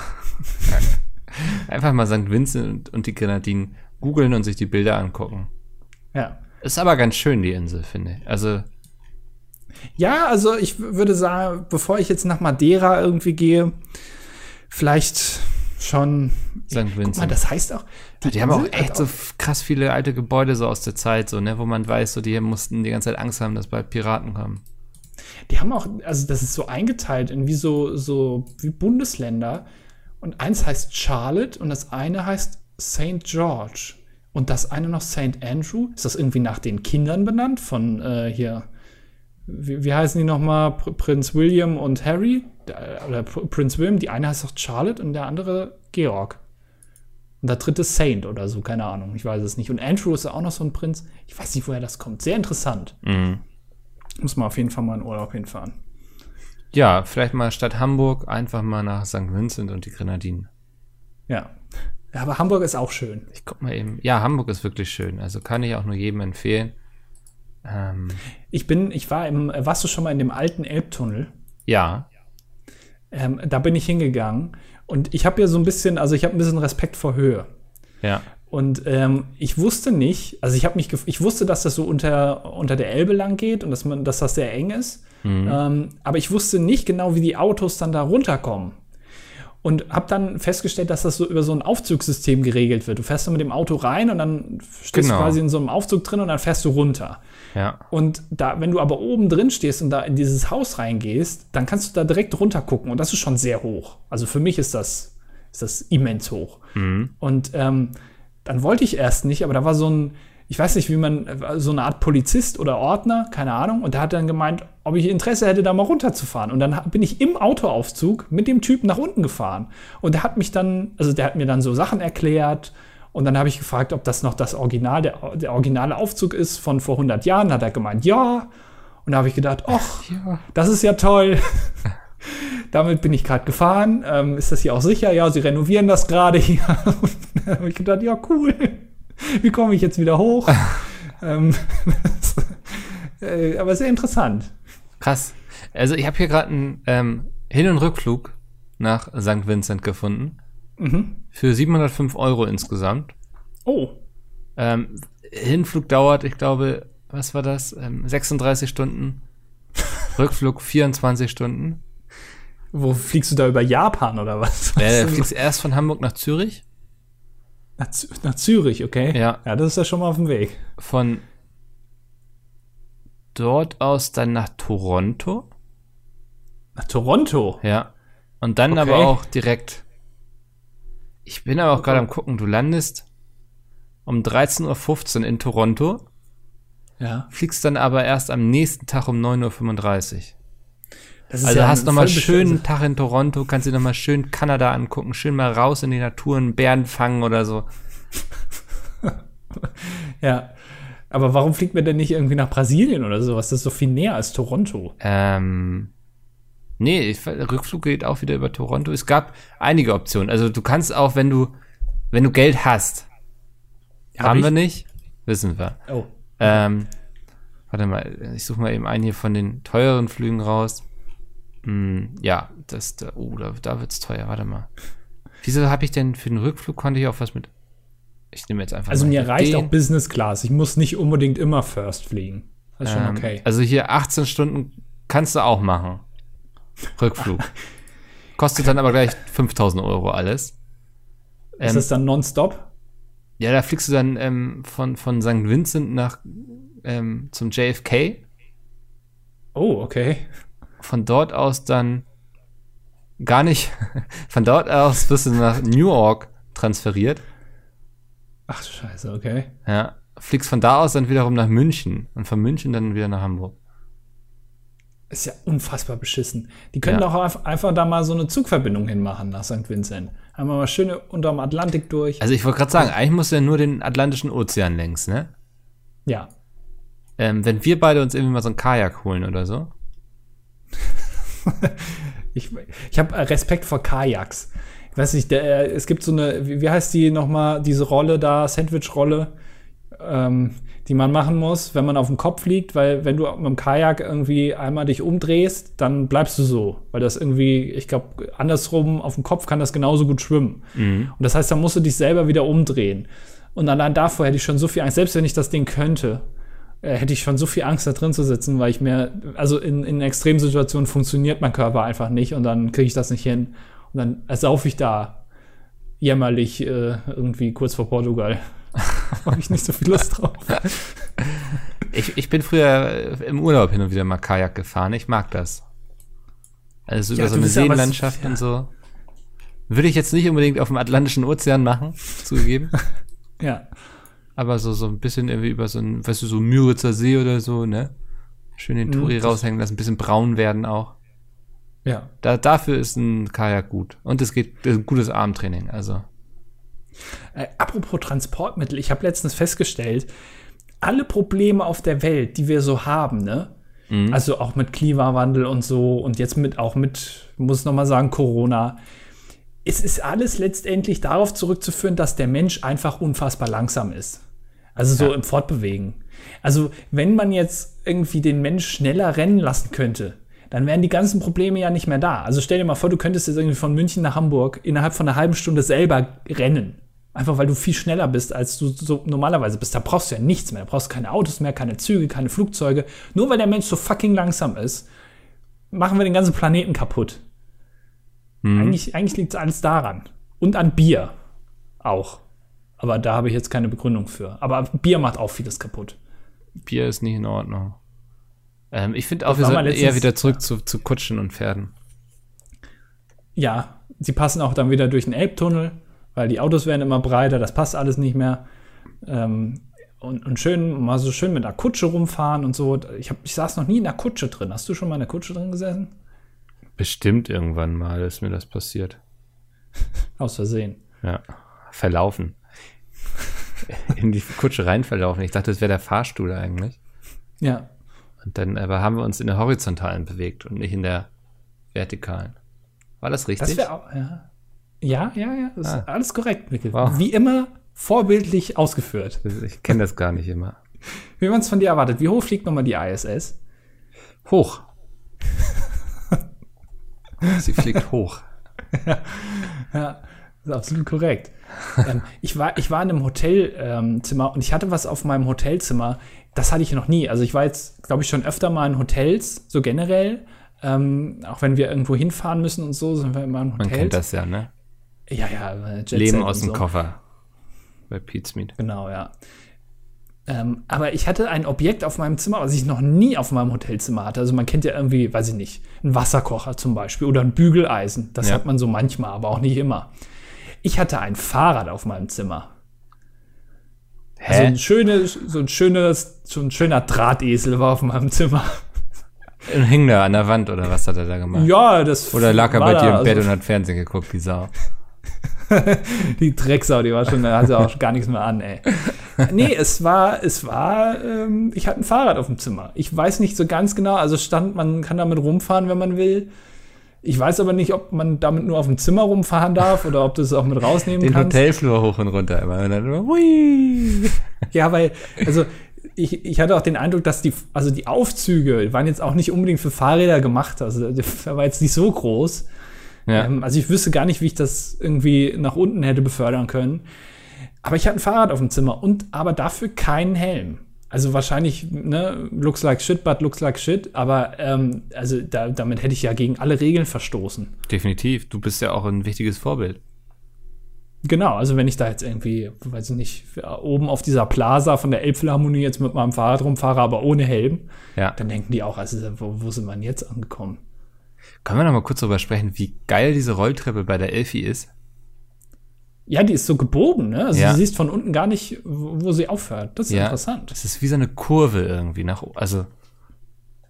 Einfach mal St. Vincent und die Grenadinen googeln und sich die Bilder angucken. Ja. Ist aber ganz schön, die Insel, finde ich. Also. Ja, also ich würde sagen, bevor ich jetzt nach Madeira irgendwie gehe, vielleicht schon. St. Vincent. Mal, das heißt auch. Die, die haben auch echt so krass viele alte Gebäude so aus der Zeit, so, ne, wo man weiß, so, die mussten die ganze Zeit Angst haben, dass bald Piraten kommen. Die haben auch, also das ist so eingeteilt in wie so, so wie Bundesländer. Und eins heißt Charlotte und das eine heißt St. George. Und das eine noch St. Andrew. Ist das irgendwie nach den Kindern benannt? Von äh, hier, wie, wie heißen die nochmal? Pr Prinz William und Harry? Oder Pr Prinz William. Die eine heißt auch Charlotte und der andere Georg. Und der dritte Saint oder so, keine Ahnung, ich weiß es nicht. Und Andrew ist auch noch so ein Prinz. Ich weiß nicht, woher das kommt. Sehr interessant. Mhm. Muss man auf jeden Fall mal in Urlaub hinfahren. Ja, vielleicht mal statt Hamburg einfach mal nach St. Vincent und die Grenadinen. Ja. ja. aber Hamburg ist auch schön. Ich guck mal eben. Ja, Hamburg ist wirklich schön. Also kann ich auch nur jedem empfehlen. Ähm, ich bin, ich war im, warst du schon mal in dem alten Elbtunnel? Ja. Ähm, da bin ich hingegangen und ich habe ja so ein bisschen, also ich habe ein bisschen Respekt vor Höhe. Ja. Und ähm, ich wusste nicht, also ich habe mich, ich wusste, dass das so unter, unter der Elbe lang geht und dass man, dass das sehr eng ist. Mhm. Ähm, aber ich wusste nicht genau, wie die Autos dann da runterkommen. Und habe dann festgestellt, dass das so über so ein Aufzugssystem geregelt wird. Du fährst dann mit dem Auto rein und dann stehst genau. du quasi in so einem Aufzug drin und dann fährst du runter. Ja. Und da, wenn du aber oben drin stehst und da in dieses Haus reingehst, dann kannst du da direkt runter gucken und das ist schon sehr hoch. Also für mich ist das, ist das immens hoch. Mhm. Und ähm, dann wollte ich erst nicht, aber da war so ein, ich weiß nicht, wie man, so eine Art Polizist oder Ordner, keine Ahnung, und der hat dann gemeint, ob ich Interesse hätte, da mal runterzufahren. Und dann bin ich im Autoaufzug mit dem Typen nach unten gefahren. Und der hat mich dann, also der hat mir dann so Sachen erklärt. Und dann habe ich gefragt, ob das noch das Original, der, der originale Aufzug ist von vor 100 Jahren. Hat er gemeint, ja. Und da habe ich gedacht, ach, ja. das ist ja toll. Damit bin ich gerade gefahren. Ähm, ist das hier auch sicher? Ja, sie renovieren das gerade hier. Und da habe ich gedacht, ja, cool. Wie komme ich jetzt wieder hoch? ähm, äh, aber sehr interessant. Krass. Also ich habe hier gerade einen ähm, Hin- und Rückflug nach St. Vincent gefunden. Mhm. Für 705 Euro insgesamt. Oh. Ähm, Hinflug dauert, ich glaube, was war das? Ähm, 36 Stunden. Rückflug 24 Stunden. Wo fliegst du da über Japan oder was? Du fliegst erst von Hamburg nach Zürich. Nach, nach Zürich, okay. Ja. Ja, das ist ja schon mal auf dem Weg. Von dort aus dann nach Toronto. Nach Toronto. Ja. Und dann Okay. aber auch direkt. Ich bin aber auch gerade am gucken, du landest um 13.15 Uhr in Toronto, Ja. fliegst dann aber erst am nächsten Tag um 9.35 Uhr. Also ja hast nochmal voll schönen Tag in Toronto, kannst dir nochmal schön Kanada angucken, schön mal raus in die Natur, einen Bären fangen oder so. Ja. Aber warum fliegt man denn nicht irgendwie nach Brasilien oder sowas? Das ist so viel näher als Toronto. Ähm, nee, ich, Rückflug geht auch wieder über Toronto. Es gab einige Optionen. Also du kannst auch, wenn du, wenn du Geld hast, Hab haben ich? wir nicht, wissen wir. Oh. Ähm, warte mal, ich suche mal eben einen hier von den teuren Flügen raus. Hm, ja, das, da, oh, da, da wird's teuer. Warte mal. Wieso habe ich denn für den Rückflug konnte ich auch was mit? Ich nehme jetzt einfach. Also mir reicht den. auch Business Class. Ich muss nicht unbedingt immer First fliegen. Das ist schon Ähm, okay. Also hier 18 Stunden kannst du auch machen. Rückflug. Kostet dann aber gleich 5000 Euro alles. ist Ähm, das dann nonstop? ja, da fliegst du dann ähm, von, von St. Vincent nach ähm, zum JFK. Oh, okay. Von dort aus dann gar nicht. Von dort aus wirst du nach New York transferiert. Ach du Scheiße, okay. Ja. Fliegst von da aus dann wiederum nach München und von München dann wieder nach Hamburg. Ist ja unfassbar beschissen. Die können Ja. doch einfach, einfach da mal so eine Zugverbindung hinmachen nach St. Vincent. Einmal mal schön unterm Atlantik durch. Also ich wollte gerade sagen, eigentlich musst du ja nur den Atlantischen Ozean längs, ne? ja. Ähm, wenn wir beide uns irgendwie mal so ein Kajak holen oder so. Ich, ich habe Respekt vor Kajaks. Ich weiß nicht, der, es gibt so eine, wie, heißt die nochmal, diese Rolle da, Sandwich-Rolle, ähm, die man machen muss, wenn man auf dem Kopf liegt, weil wenn du mit dem Kajak irgendwie einmal dich umdrehst, dann bleibst du so. Weil das irgendwie, ich glaube, andersrum auf dem Kopf kann das genauso gut schwimmen. Und das heißt, dann musst du dich selber wieder umdrehen. Und allein davor hätte ich schon so viel Angst, selbst wenn ich das Ding könnte, äh, hätte ich schon so viel Angst, da drin zu sitzen, weil ich mir, also in, in Extremsituationen funktioniert mein Körper einfach nicht und dann kriege ich das nicht hin. Und dann ersaufe ich da jämmerlich äh, irgendwie kurz vor Portugal. Habe ich nicht so viel Lust drauf. Ich, ich bin früher äh, im Urlaub hin und wieder mal Kajak gefahren. Ich mag das. Also Ja, über so du eine ja Seenlandschaft ja. und so. Würde ich jetzt nicht unbedingt auf dem Atlantischen Ozean machen, zugegeben. Ja. Aber so, so ein bisschen irgendwie über so ein, weißt du, so Müritzer See oder so, ne? Schön den Mhm, Touri das- raushängen lassen, ein bisschen braun werden auch. Ja. Da, dafür ist ein Kajak gut. Und es geht ein gutes Armtraining. Also, Äh, apropos Transportmittel, ich habe letztens festgestellt, alle Probleme auf der Welt, die wir so haben, ne? Also auch mit Klimawandel und so und jetzt mit auch mit, muss noch mal sagen, Corona. Es ist alles letztendlich darauf zurückzuführen, dass der Mensch einfach unfassbar langsam ist. Also so Ja. im Fortbewegen. Also wenn man jetzt irgendwie den Mensch schneller rennen lassen könnte, dann wären die ganzen Probleme ja nicht mehr da. Also stell dir mal vor, du könntest jetzt irgendwie von München nach Hamburg innerhalb von einer halben Stunde selber rennen. Einfach weil du viel schneller bist, als du so normalerweise bist. Da brauchst du ja nichts mehr. Da brauchst du keine Autos mehr, keine Züge, keine Flugzeuge. Nur weil der Mensch so fucking langsam ist, machen wir den ganzen Planeten kaputt. Eigentlich, eigentlich liegt es alles daran. Und an Bier auch. Aber da habe ich jetzt keine Begründung für. Aber Bier macht auch vieles kaputt. Bier ist nicht in Ordnung. Ähm, ich finde auch, Das wir sollten eher letztens- wieder zurück zu, zu Kutschen und Pferden. Ja, sie passen auch dann wieder durch den Elbtunnel, weil die Autos werden immer breiter, das passt alles nicht mehr. Ähm, und, und schön, mal so schön mit einer Kutsche rumfahren und so. Ich, hab, ich saß noch nie in einer Kutsche drin. Hast du schon mal in einer Kutsche drin gesessen? Bestimmt irgendwann mal ist mir das passiert. Aus Versehen. Ja. Verlaufen. In die Kutsche rein verlaufen. Ich dachte, das wäre der Fahrstuhl eigentlich. Ja. Und dann aber haben wir uns in der horizontalen bewegt und nicht in der vertikalen. War das richtig? Das auch, ja. Ja, ja, ja. Das Ah. ist alles korrekt, Mikkel. Wow. Wie immer vorbildlich ausgeführt. Ich kenne das gar nicht immer. Wie man es von dir erwartet. Wie hoch fliegt nochmal die ISS? Hoch. Sie fliegt hoch. Ja. Das ist absolut korrekt. ähm, ich, war, ich war in einem Hotelzimmer ähm, und ich hatte was auf meinem Hotelzimmer. Das hatte ich noch nie. Also ich war jetzt, glaube ich, schon öfter mal in Hotels, so generell. Ähm, auch wenn wir irgendwo hinfahren müssen und so, sind wir immer in Hotels. Man kennt das ja, ne? Ja, ja. Äh, Jet Leben aus dem so. Koffer. Bei Pete's Meat. Genau, ja. Ähm, aber ich hatte ein Objekt auf meinem Zimmer, was ich noch nie auf meinem Hotelzimmer hatte. Also man kennt ja irgendwie, weiß ich nicht, einen Wasserkocher zum Beispiel oder ein Bügeleisen. Das ja. hat man so manchmal, aber auch nicht immer. Ich hatte ein Fahrrad auf meinem Zimmer. Hä? Also ein schönes, so ein schönes, so ein schöner Drahtesel war auf meinem Zimmer. Und hing da an der Wand oder was hat er da gemacht? Ja, das Oder lag er bei dir im Bett also und hat Fernsehen geguckt, die Sau. die Drecksau, die war schon, da hatte auch gar nichts mehr an, ey. Nee, es war, es war, ähm, ich hatte ein Fahrrad auf dem Zimmer. Ich weiß nicht so ganz genau, also stand, man kann damit rumfahren, wenn man will. Ich weiß aber nicht, ob man damit nur auf dem Zimmer rumfahren darf oder ob du es auch mit rausnehmen Den kannst. Den Hotelflur hoch und runter immer. Und dann immer, hui. Ja, weil, also ich, ich hatte auch den Eindruck, dass die, also die Aufzüge waren jetzt auch nicht unbedingt für Fahrräder gemacht. Also der war jetzt nicht so groß. Ja. Ähm, also ich wüsste gar nicht, wie ich das irgendwie nach unten hätte befördern können. Aber ich hatte ein Fahrrad auf dem Zimmer und aber dafür keinen Helm. Also wahrscheinlich, ne, looks like shit, but looks like shit. Aber ähm, also da, damit hätte ich ja gegen alle Regeln verstoßen. Definitiv. Du bist ja auch ein wichtiges Vorbild. Genau, also wenn ich da jetzt irgendwie, weiß ich nicht, oben auf dieser Plaza von der Elbphilharmonie jetzt mit meinem Fahrrad rumfahre, aber ohne Helm, ja. dann denken die auch, also wo, wo sind wir jetzt angekommen? Können wir noch mal kurz darüber sprechen, wie geil diese Rolltreppe bei der Elfi ist? Ja, die ist so gebogen, ne? Also ja. du siehst von unten gar nicht, wo, sie aufhört. Das ist ja, interessant. Es ist wie so eine Kurve irgendwie nach, also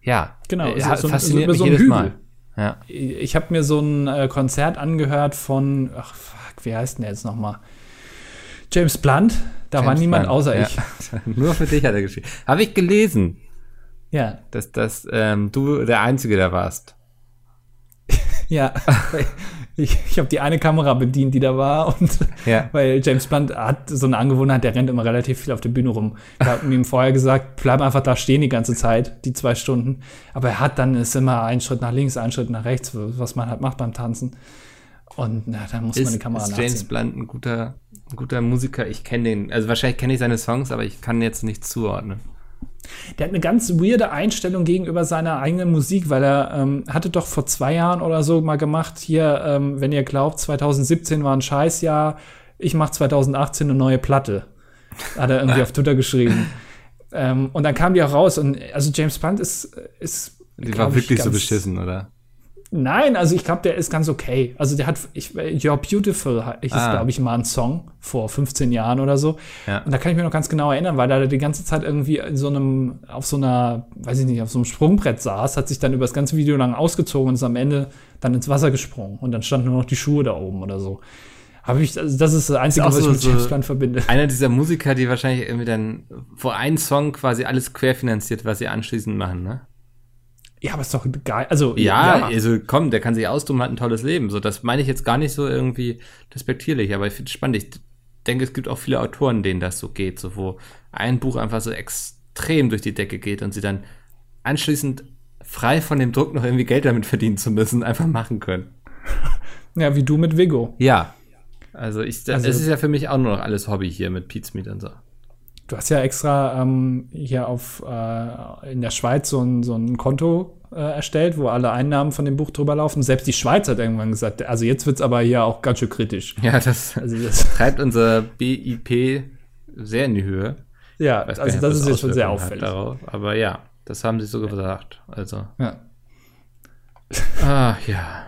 ja, genau, äh, so, fasziniert so, so mich jedes Hügel. Mal. Ja. Ich habe mir so ein äh, Konzert angehört von, ach fuck, wie heißt denn der jetzt noch mal? James Blunt. Da James war niemand Blunt, außer ja. ich. Nur für dich hat er geschrieben. Habe ich gelesen. Ja. Dass, dass ähm, du der Einzige da warst. Ja, ich, ich habe die eine Kamera bedient, die da war. Und ja. weil James Blunt hat so eine Angewohnheit, der rennt immer relativ viel auf der Bühne rum. Ich habe ihm vorher gesagt, bleib einfach da stehen die ganze Zeit, die zwei Stunden. Aber er hat dann ist immer ein Schritt nach links, ein Schritt nach rechts, was man halt macht beim Tanzen. Und na, dann muss ist, man die Kamera ist nachziehen. James Blunt ein guter, ein guter Musiker? Ich kenne den, also wahrscheinlich kenne ich seine Songs, aber ich kann jetzt nicht zuordnen. Der hat eine ganz weirde Einstellung gegenüber seiner eigenen Musik, weil er ähm, hatte doch vor zwei Jahren oder so mal gemacht, hier, ähm, wenn ihr glaubt, 2017 war ein Scheißjahr, ich mache 2018 eine neue Platte. Hat er irgendwie auf Twitter geschrieben. Ähm, und dann kam die auch raus und also James Blunt ist, ist Die war wirklich so beschissen, oder? Nein, also ich glaube, der ist ganz okay. Also der hat, ich, You're Beautiful ist, ah. glaube ich, mal ein Song vor 15 Jahren oder so. Ja. Und da kann ich mich noch ganz genau erinnern, weil er die ganze Zeit irgendwie in so einem, auf so einer, weiß ich nicht, auf so einem Sprungbrett saß, hat sich dann über das ganze Video lang ausgezogen und ist am Ende dann ins Wasser gesprungen. Und dann standen nur noch die Schuhe da oben oder so. Habe ich, also das ist das Einzige, was ich mit so James Blunt verbinde. Einer dieser Musiker, die wahrscheinlich irgendwie dann vor einem Song quasi alles querfinanziert, was sie anschließend machen, ne? Ja, aber ist doch geil. Also, ja, ja, also komm, der kann sich austoben, hat ein tolles Leben. So, das meine ich jetzt gar nicht so irgendwie despektierlich, aber ich finde es spannend. Ich denke, es gibt auch viele Autoren, denen das so geht, so wo ein Buch einfach so extrem durch die Decke geht und sie dann anschließend frei von dem Druck noch irgendwie Geld damit verdienen zu müssen, einfach machen können. Ja, wie du mit Vigo. Ja. Also ich, das, also, es ist ja für mich auch nur noch alles Hobby hier mit Meat und so. Du hast ja extra ähm, hier auf äh, in der Schweiz so ein, so ein Konto äh, erstellt, wo alle Einnahmen von dem Buch drüber laufen. Selbst die Schweiz hat irgendwann gesagt, also jetzt wird es aber hier auch ganz schön kritisch. Ja, das, also das treibt unser BIP sehr in die Höhe. Ja, also nicht, das ist jetzt schon sehr auffällig. Darauf. Aber ja, das haben sie so gesagt. Also. Ja. Ah, ja.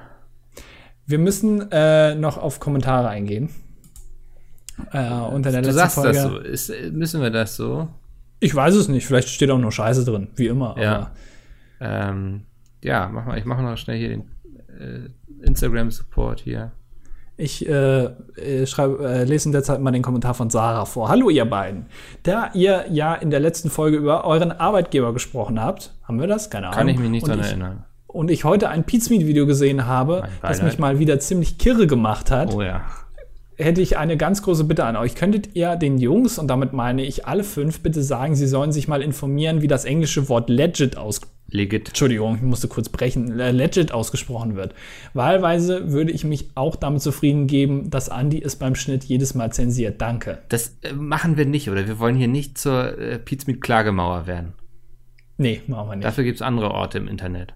Wir müssen äh, noch auf Kommentare eingehen. Äh, unter der du letzten sagst Folge. das so. Ist, müssen wir das so? Ich weiß es nicht. Vielleicht steht auch nur Scheiße drin, wie immer. Ja. Ähm, ja, mach mal, ich mache noch schnell hier den äh, Instagram-Support hier. Ich äh, äh, schreibe, äh, lese in der Zeit mal den Kommentar von Sarah vor. Hallo ihr beiden. Da ihr ja in der letzten Folge über euren Arbeitgeber gesprochen habt, haben wir das? Keine Ahnung. Kann ich mich nicht daran erinnern. Und ich heute ein Pizmeet-Video gesehen habe, das mich mal wieder ziemlich kirre gemacht hat. Oh ja hätte ich eine ganz große Bitte an euch. Könntet ihr den Jungs, und damit meine ich alle fünf, bitte sagen, sie sollen sich mal informieren, wie das englische Wort legit aus, legit. Entschuldigung, ich musste kurz brechen, äh, legit ausgesprochen wird. Wahlweise würde ich mich auch damit zufrieden geben, dass Andi es beim Schnitt jedes Mal zensiert. Danke. Das äh, machen wir nicht, oder? Wir wollen hier nicht zur äh, Pizza mit Klagemauer werden. Nee, machen wir nicht. Dafür gibt es andere Orte im Internet.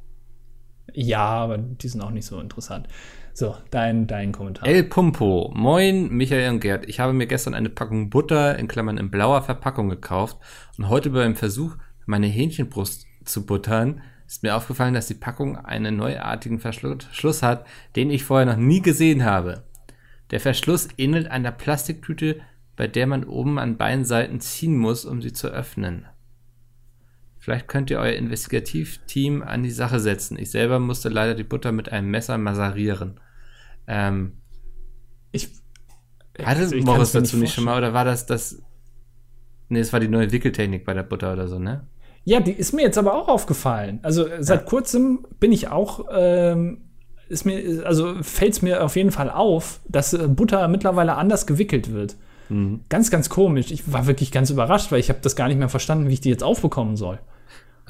Ja, aber die sind auch nicht so interessant. So, dein, dein Kommentar. El Pumpo. Moin, Michael und Gerd. Ich habe mir gestern eine Packung Butter in Klammern in blauer Verpackung gekauft und heute beim Versuch, meine Hähnchenbrust zu buttern, ist mir aufgefallen, dass die Packung einen neuartigen Verschluss hat, den ich vorher noch nie gesehen habe. Der Verschluss ähnelt einer Plastiktüte, bei der man oben an beiden Seiten ziehen muss, um sie zu öffnen. Vielleicht könnt ihr euer Investigativteam an die Sache setzen. Ich selber musste leider die Butter mit einem Messer maserieren. Ähm, ich hatte also ich Morris dazu nicht schon mal, oder war das das? Nee, es war die neue Wickeltechnik bei der Butter oder so, ne? Ja, die ist mir jetzt aber auch aufgefallen. Also seit kurzem bin ich auch, ähm, ist mir, also fällt es mir auf jeden Fall auf, dass äh, Butter mittlerweile anders gewickelt wird. Ganz, ganz komisch. Ich war wirklich ganz überrascht, weil ich habe das gar nicht mehr verstanden, wie ich die jetzt aufbekommen soll.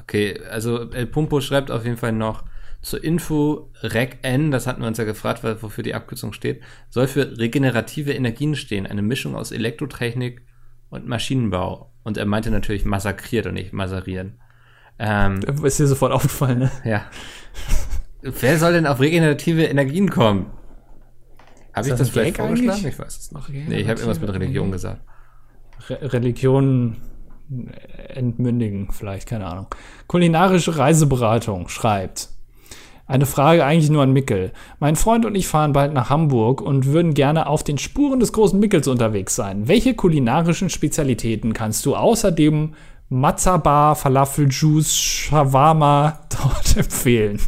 Okay, also El Pumpo schreibt auf jeden Fall noch zur Info RECN, das hatten wir uns ja gefragt, wofür die Abkürzung steht, soll für regenerative Energien stehen, eine Mischung aus Elektrotechnik und Maschinenbau. Und er meinte natürlich massakriert und nicht maserieren. Ähm, Ist dir sofort aufgefallen, ne? ja. Wer soll denn auf regenerative Energien kommen? Habe ich das das vielleicht vorgeschlagen? eigentlich? Ich weiß es noch. Nee, ich habe irgendwas mit Religion gesagt. Re Religion entmündigen, vielleicht, keine Ahnung. Kulinarische Reiseberatung schreibt. Eine Frage eigentlich nur an Mickel. Mein Freund und ich fahren bald nach Hamburg und würden gerne auf den Spuren des großen Mickels unterwegs sein. Welche kulinarischen Spezialitäten kannst du außer dem Matzabar, Falafel, Juice, Shawarma dort empfehlen?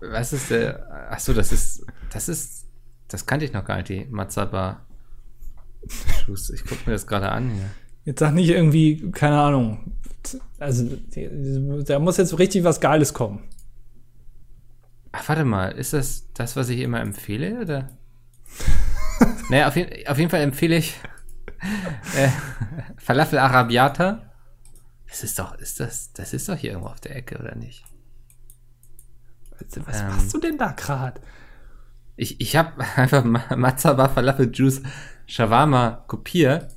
Was ist der? Ach so, das ist, das ist, das kannte ich noch gar nicht, die Matzaba. Ich gucke mir das gerade an hier. Jetzt sag nicht irgendwie, keine Ahnung. Also, da muss jetzt richtig was Geiles kommen. Ach, warte mal, ist das das, was ich immer empfehle, oder? naja, auf, jeden- auf jeden Fall empfehle ich äh, Falafel Arabiata. Das ist doch, ist das, das ist doch hier irgendwo auf der Ecke, oder nicht? Was Ähm. machst du denn da gerade? Ich, ich habe einfach Ma- Matzaba Falafel Juice Shawarma kopiert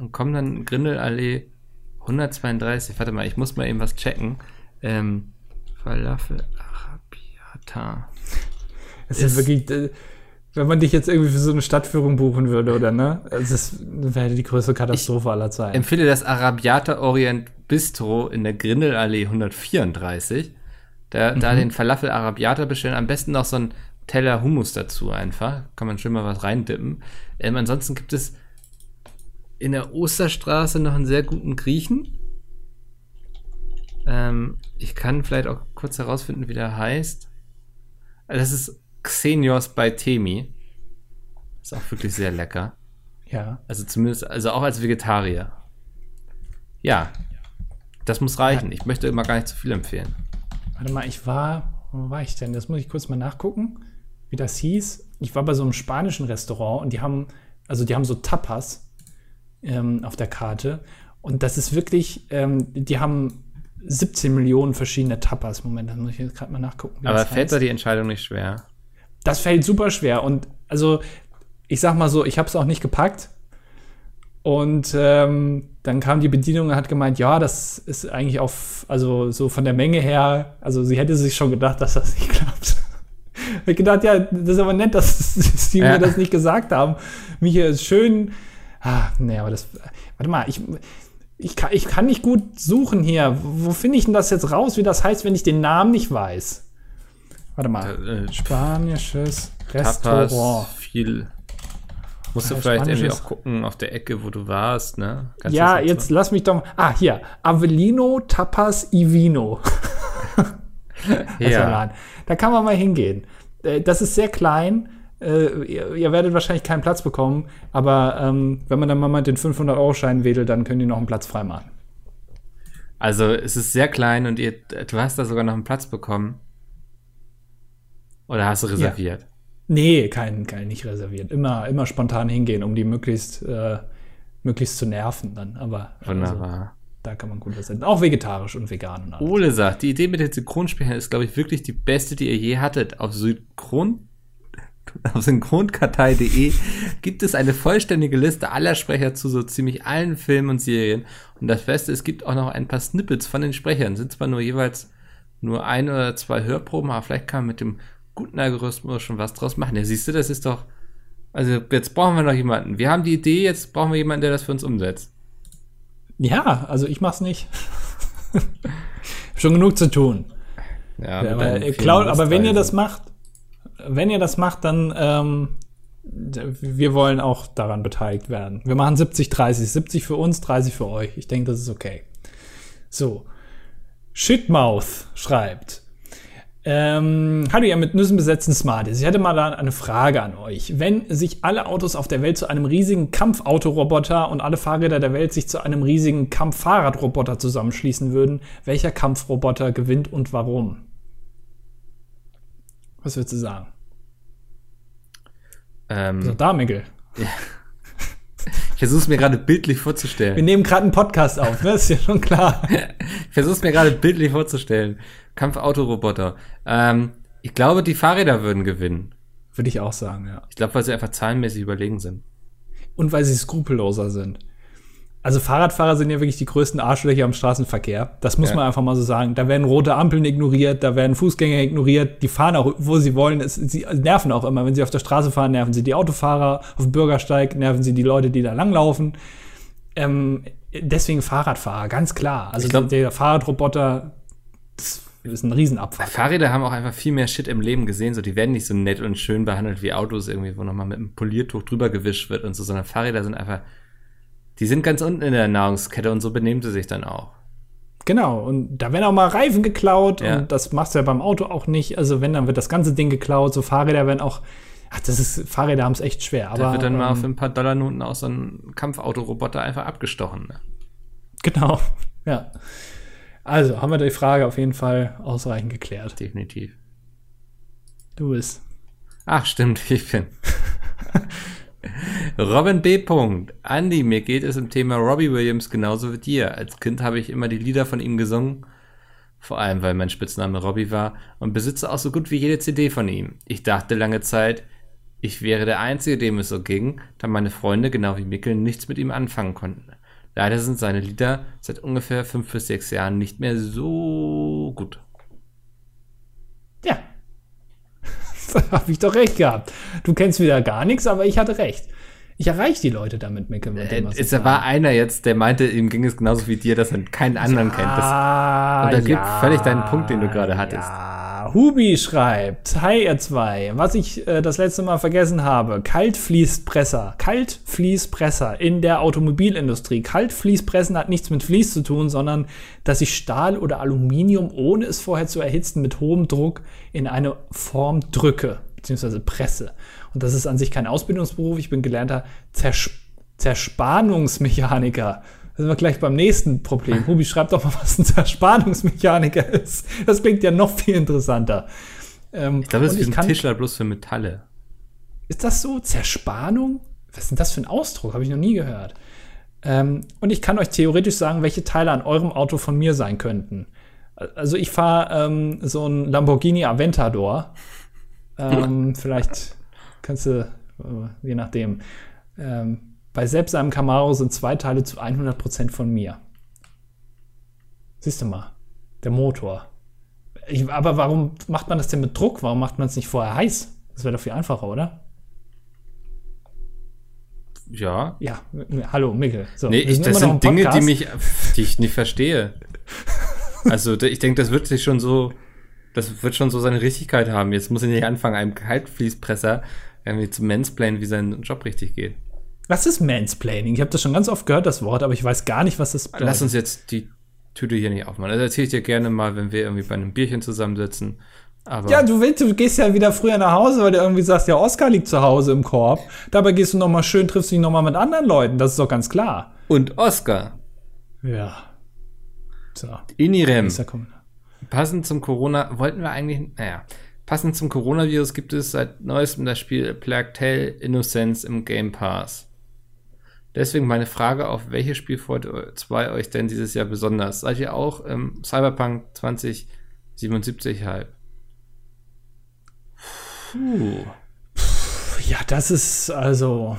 und komme dann Grindelallee 132. Warte mal, ich muss mal eben was checken. Ähm, Falafel Arabiata. Es Ist- ist wirklich, äh, wenn man dich jetzt irgendwie für so eine Stadtführung buchen würde, oder ne? Das wäre die größte Katastrophe aller Zeiten. Empfehle das Arabiata Orient Bistro in der Grindelallee 134. Da, da den Falafel Arabiata bestellen. Am besten noch so einen Teller Hummus dazu einfach. Kann man schön mal was reindippen. Ähm, ansonsten gibt es in der Osterstraße noch einen sehr guten Griechen. Ähm, ich kann vielleicht auch kurz herausfinden, wie der heißt. Also Das ist Xenios bei Temi. Ist auch wirklich sehr lecker. ja. Also zumindest, also auch als Vegetarier. Ja, das muss reichen. Ich möchte immer gar nicht zu viel empfehlen. Warte mal, ich war, wo war ich denn? Das muss ich kurz mal nachgucken, wie das hieß. Ich war bei so einem spanischen Restaurant und die haben, also die haben so Tapas ähm, auf der Karte. Und das ist wirklich, ähm, die haben 17 Millionen verschiedene Tapas. Moment, da muss ich jetzt gerade mal nachgucken. Aber fällt heißt. da die Entscheidung nicht schwer? Das fällt super schwer. Und also, ich sag mal so, ich habe es auch nicht gepackt. Und ähm, dann kam die Bedienung und hat gemeint, ja, das ist eigentlich auf, also so von der Menge her, also sie hätte sich schon gedacht, dass das nicht klappt. ich gedacht, ja, das ist aber nett, dass sie Ja. mir das nicht gesagt haben. Michael ist schön. Ah, nee, aber das. Warte mal, ich, ich, kann, ich kann nicht gut suchen hier. Wo finde ich denn das jetzt raus, wie das heißt, wenn ich den Namen nicht weiß? Warte mal. Äh, Spanisches Tapas, Restaurant. viel. Musst du Ah, vielleicht irgendwie auch gucken auf der Ecke, wo du warst, ne? Kannst Ja, das jetzt lass mich doch mal. Ah, hier. Avellino Tapas Ivino. Ja. Laden. Da kann man mal hingehen. Äh, Das ist sehr klein. Äh, Ihr, ihr werdet wahrscheinlich keinen Platz bekommen, aber ähm, wenn man dann mal mit den 500-Euro-Schein wedelt, dann können die noch einen Platz freimachen. Also es ist sehr klein und ihr, du hast da sogar noch einen Platz bekommen. Oder hast du reserviert? Nee, kein, kein nicht reserviert. Immer, immer spontan hingehen, um die möglichst, äh, möglichst zu nerven dann. Aber also, Wunderbar. Da kann man gut was essen. Auch vegetarisch und vegan. Und. Ole sagt, die Idee mit den Synchronsprechern ist, glaube ich, wirklich die beste, die ihr je hattet. Auf Synchron auf synchronkartei.de gibt es eine vollständige Liste aller Sprecher zu so ziemlich allen Filmen und Serien. Und das Beste, es gibt auch noch ein paar Snippets von den Sprechern. Sind zwar nur jeweils nur ein oder zwei Hörproben, aber vielleicht kann man mit dem guten Algorithmus schon was draus machen. Ja, siehst du, das ist doch. Also, jetzt brauchen wir noch jemanden. Wir haben die Idee, jetzt brauchen wir jemanden, der das für uns umsetzt. Ja, also ich mach's nicht. schon genug zu tun. Ja, ja aber, Cloud, aber wenn ihr das macht, wenn ihr das macht, dann ähm, wir wollen auch daran beteiligt werden. Wir machen 70, 30. 70 für uns, 30 für euch. Ich denke, das ist okay. So. Shitmouth schreibt. Ähm, hallo ihr mit Nüssen besetzten Smarties. Ich hätte mal eine Frage an euch. Wenn sich alle Autos auf der Welt zu einem riesigen Kampfautoroboter und alle Fahrräder der Welt sich zu einem riesigen Kampffahrradroboter zusammenschließen würden, welcher Kampfroboter gewinnt und warum? Was würdest du sagen? Ähm, so, da, Mickel. Ja. Ich versuche es mir gerade bildlich vorzustellen. Wir nehmen gerade einen Podcast auf, ne? Ist ja schon klar. ich versuche es mir gerade bildlich vorzustellen. Kampfautoroboter. Ähm, ich glaube, die Fahrräder würden gewinnen. Würde ich auch sagen, ja. Ich glaube, weil sie einfach zahlenmäßig überlegen sind. Und weil sie skrupelloser sind. Also Fahrradfahrer sind ja wirklich die größten Arschlöcher im Straßenverkehr. Das muss ja. man einfach mal so sagen. Da werden rote Ampeln ignoriert, da werden Fußgänger ignoriert, die fahren auch, wo sie wollen. Es, sie nerven auch immer. Wenn sie auf der Straße fahren, nerven sie die Autofahrer, auf dem Bürgersteig nerven sie die Leute, die da langlaufen. Ähm, deswegen Fahrradfahrer, ganz klar. Also glaub, der Fahrradroboter, das ist ein Riesenabfall. Fahrräder haben auch einfach viel mehr Shit im Leben gesehen. So, die werden nicht so nett und schön behandelt wie Autos irgendwie, wo nochmal mit einem Poliertuch drüber gewischt wird und so, sondern Fahrräder sind einfach die sind ganz unten in der Nahrungskette und so benehmen sie sich dann auch. Genau, und da werden auch mal Reifen geklaut ja. und das machst du ja beim Auto auch nicht. Also wenn, dann wird das ganze Ding geklaut. So Fahrräder werden auch, ach, das ist, Fahrräder haben es echt schwer. Aber, da wird dann ähm, mal für ein paar Dollarnoten aus so einem Kampfautoroboter einfach abgestochen. Ne? Genau, ja. Also haben wir die Frage auf jeden Fall ausreichend geklärt. Definitiv. Du bist. Ach, stimmt, ich bin. Robin B. Andy, mir geht es im Thema Robbie Williams genauso wie dir. Als Kind habe ich immer die Lieder von ihm gesungen, vor allem weil mein Spitzname Robbie war, und besitze auch so gut wie jede CD von ihm. Ich dachte lange Zeit, ich wäre der Einzige, dem es so ging, da meine Freunde, genau wie Mickel, nichts mit ihm anfangen konnten. Leider sind seine Lieder seit ungefähr fünf bis sechs Jahren nicht mehr so gut. Ja, habe ich doch recht gehabt. Du kennst wieder gar nichts, aber ich hatte recht. Ich erreiche die Leute damit, Micke. Mit dem, es war einer jetzt, der meinte, ihm ging es genauso wie dir, dass er keinen anderen ja, kennt. Das, und das ja, gibt völlig deinen Punkt, den du gerade hattest. Ja. Hubi schreibt, Hi ihr zwei, was ich äh, das letzte Mal vergessen habe, Kaltfließpresser, Kaltfließpresser in der Automobilindustrie. Kaltfließpressen hat nichts mit Fließ zu tun, sondern dass ich Stahl oder Aluminium, ohne es vorher zu erhitzen, mit hohem Druck in eine Form drücke, beziehungsweise presse. Und das ist an sich kein Ausbildungsberuf. Ich bin gelernter Zers Zerspannungsmechaniker. Da sind wir gleich beim nächsten Problem. Hubi, schreib doch mal, was ein Zerspannungsmechaniker ist. Das klingt ja noch viel interessanter. Ähm, ich glaube, das ist wie ein Tischler bloß für Metalle. Ist das so? Zerspannung? Was ist denn das für ein Ausdruck? Habe ich noch nie gehört. Ähm, und ich kann euch theoretisch sagen, welche Teile an eurem Auto von mir sein könnten. Also ich fahre ähm, so ein Lamborghini Aventador. Ähm, vielleicht kannst du, äh, je nachdem. Ähm, bei selbst einem Camaro sind zwei Teile zu 100% von mir. Siehst du mal, der Motor. Ich, aber warum macht man das denn mit Druck? Warum macht man es nicht vorher heiß? Das wäre doch viel einfacher, oder? Ja. Ja, hallo, Mikkel. So, nee, ich, das sind Dinge, die mich, die ich nicht verstehe. also, ich denke, das wird sich schon so, das wird schon so seine Richtigkeit haben. Jetzt muss ich nicht anfangen, einem Kaltfließpresser irgendwie zu mansplainen, wie sein Job richtig geht. Was ist Mansplaining? Ich habe das schon ganz oft gehört, das Wort, aber ich weiß gar nicht, was das bedeutet. Lass uns jetzt die Tüte hier nicht aufmachen. Das erzähle ich dir gerne mal, wenn wir irgendwie bei einem Bierchen zusammensitzen. Aber ja, du willst, du gehst ja wieder früher nach Hause, weil du irgendwie sagst, ja, Oscar liegt zu Hause im Korb. Dabei gehst du noch mal schön, triffst dich noch mal mit anderen Leuten. Das ist doch ganz klar. Und Oscar. Ja. So. Inirem. Passend zum Corona wollten wir eigentlich, naja, Passend zum Coronavirus gibt es seit neuestem das Spiel Plague Tale Innocence im Game Pass. Deswegen meine Frage, auf welches Spiel freut 2 euch denn dieses Jahr besonders? Seid ihr auch im Cyberpunk 2077 Hype? Puh. Ja, das ist also.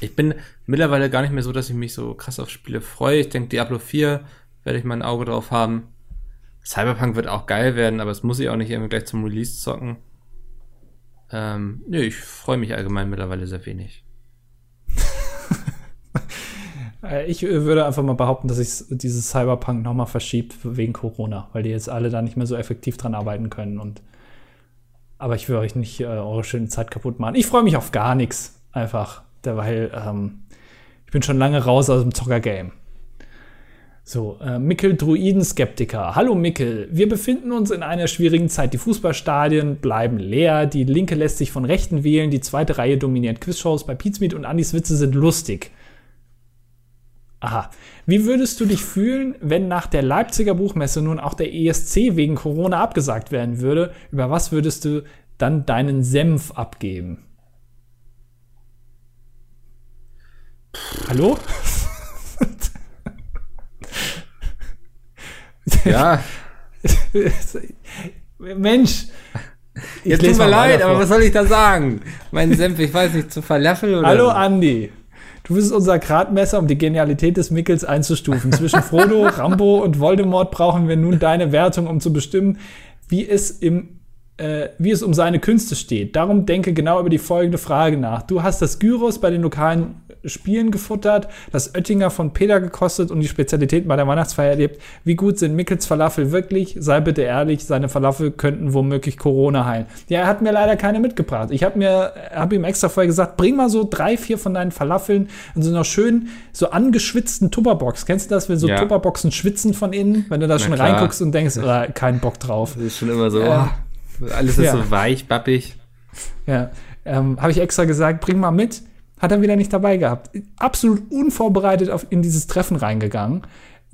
Ich bin mittlerweile gar nicht mehr so, dass ich mich so krass auf Spiele freue. Ich denke, Diablo 4 werde ich mein Auge drauf haben. Cyberpunk wird auch geil werden, aber es muss ich auch nicht irgendwie gleich zum Release zocken. Ähm, nö, ich freue mich allgemein mittlerweile sehr wenig. Äh, ich äh, würde einfach mal behaupten, dass sich dieses Cyberpunk nochmal verschiebt wegen Corona, weil die jetzt alle da nicht mehr so effektiv dran arbeiten können. Und aber ich will euch nicht äh, eure schöne Zeit kaputt machen. Ich freue mich auf gar nichts. Einfach. Weil ähm, ich bin schon lange raus aus dem Zocker-Game. So, äh, Mickel Druiden-Skeptiker. Hallo Mickel, wir befinden uns in einer schwierigen Zeit. Die Fußballstadien bleiben leer, die Linke lässt sich von Rechten wählen, die zweite Reihe dominiert Quizshows bei Pizmeet und Andis Witze sind lustig. Aha. Wie würdest du dich fühlen, wenn nach der Leipziger Buchmesse nun auch der ESC wegen Corona abgesagt werden würde? Über was würdest du dann deinen Senf abgeben? Hallo? Ja. Mensch. Jetzt tut mir leid, aber was soll ich da sagen? Mein Senf, ich weiß nicht, zu Falafel oder. Hallo Andi. Du bist unser Gradmesser, um die Genialität des Mickels einzustufen. Zwischen Frodo, Rambo und Voldemort brauchen wir nun deine Wertung, um zu bestimmen, wie es im äh, wie es um seine Künste steht. Darum denke genau über die folgende Frage nach. Du hast das Gyros bei den lokalen Spielen gefuttert, das Oettinger von Peter gekostet und die Spezialitäten bei der Weihnachtsfeier erlebt. Wie gut sind Mickels Falafel wirklich? Sei bitte ehrlich, seine Falafel könnten womöglich Corona heilen. Ja, er hat mir leider keine mitgebracht. Ich habe mir, habe ihm extra vorher gesagt, bring mal so drei, vier von deinen Falafeln in so einer schönen, so angeschwitzten Tupperbox. Kennst du das, wenn so ja. Tupperboxen schwitzen von innen, wenn du da schon klar. reinguckst und denkst, oh, kein Bock drauf. Das ist schon immer so, äh, alles ist ja. so weich, bappig. Ja, ähm, habe ich extra gesagt, bring mal mit. Hat er wieder nicht dabei gehabt. Absolut unvorbereitet auf, in dieses Treffen reingegangen.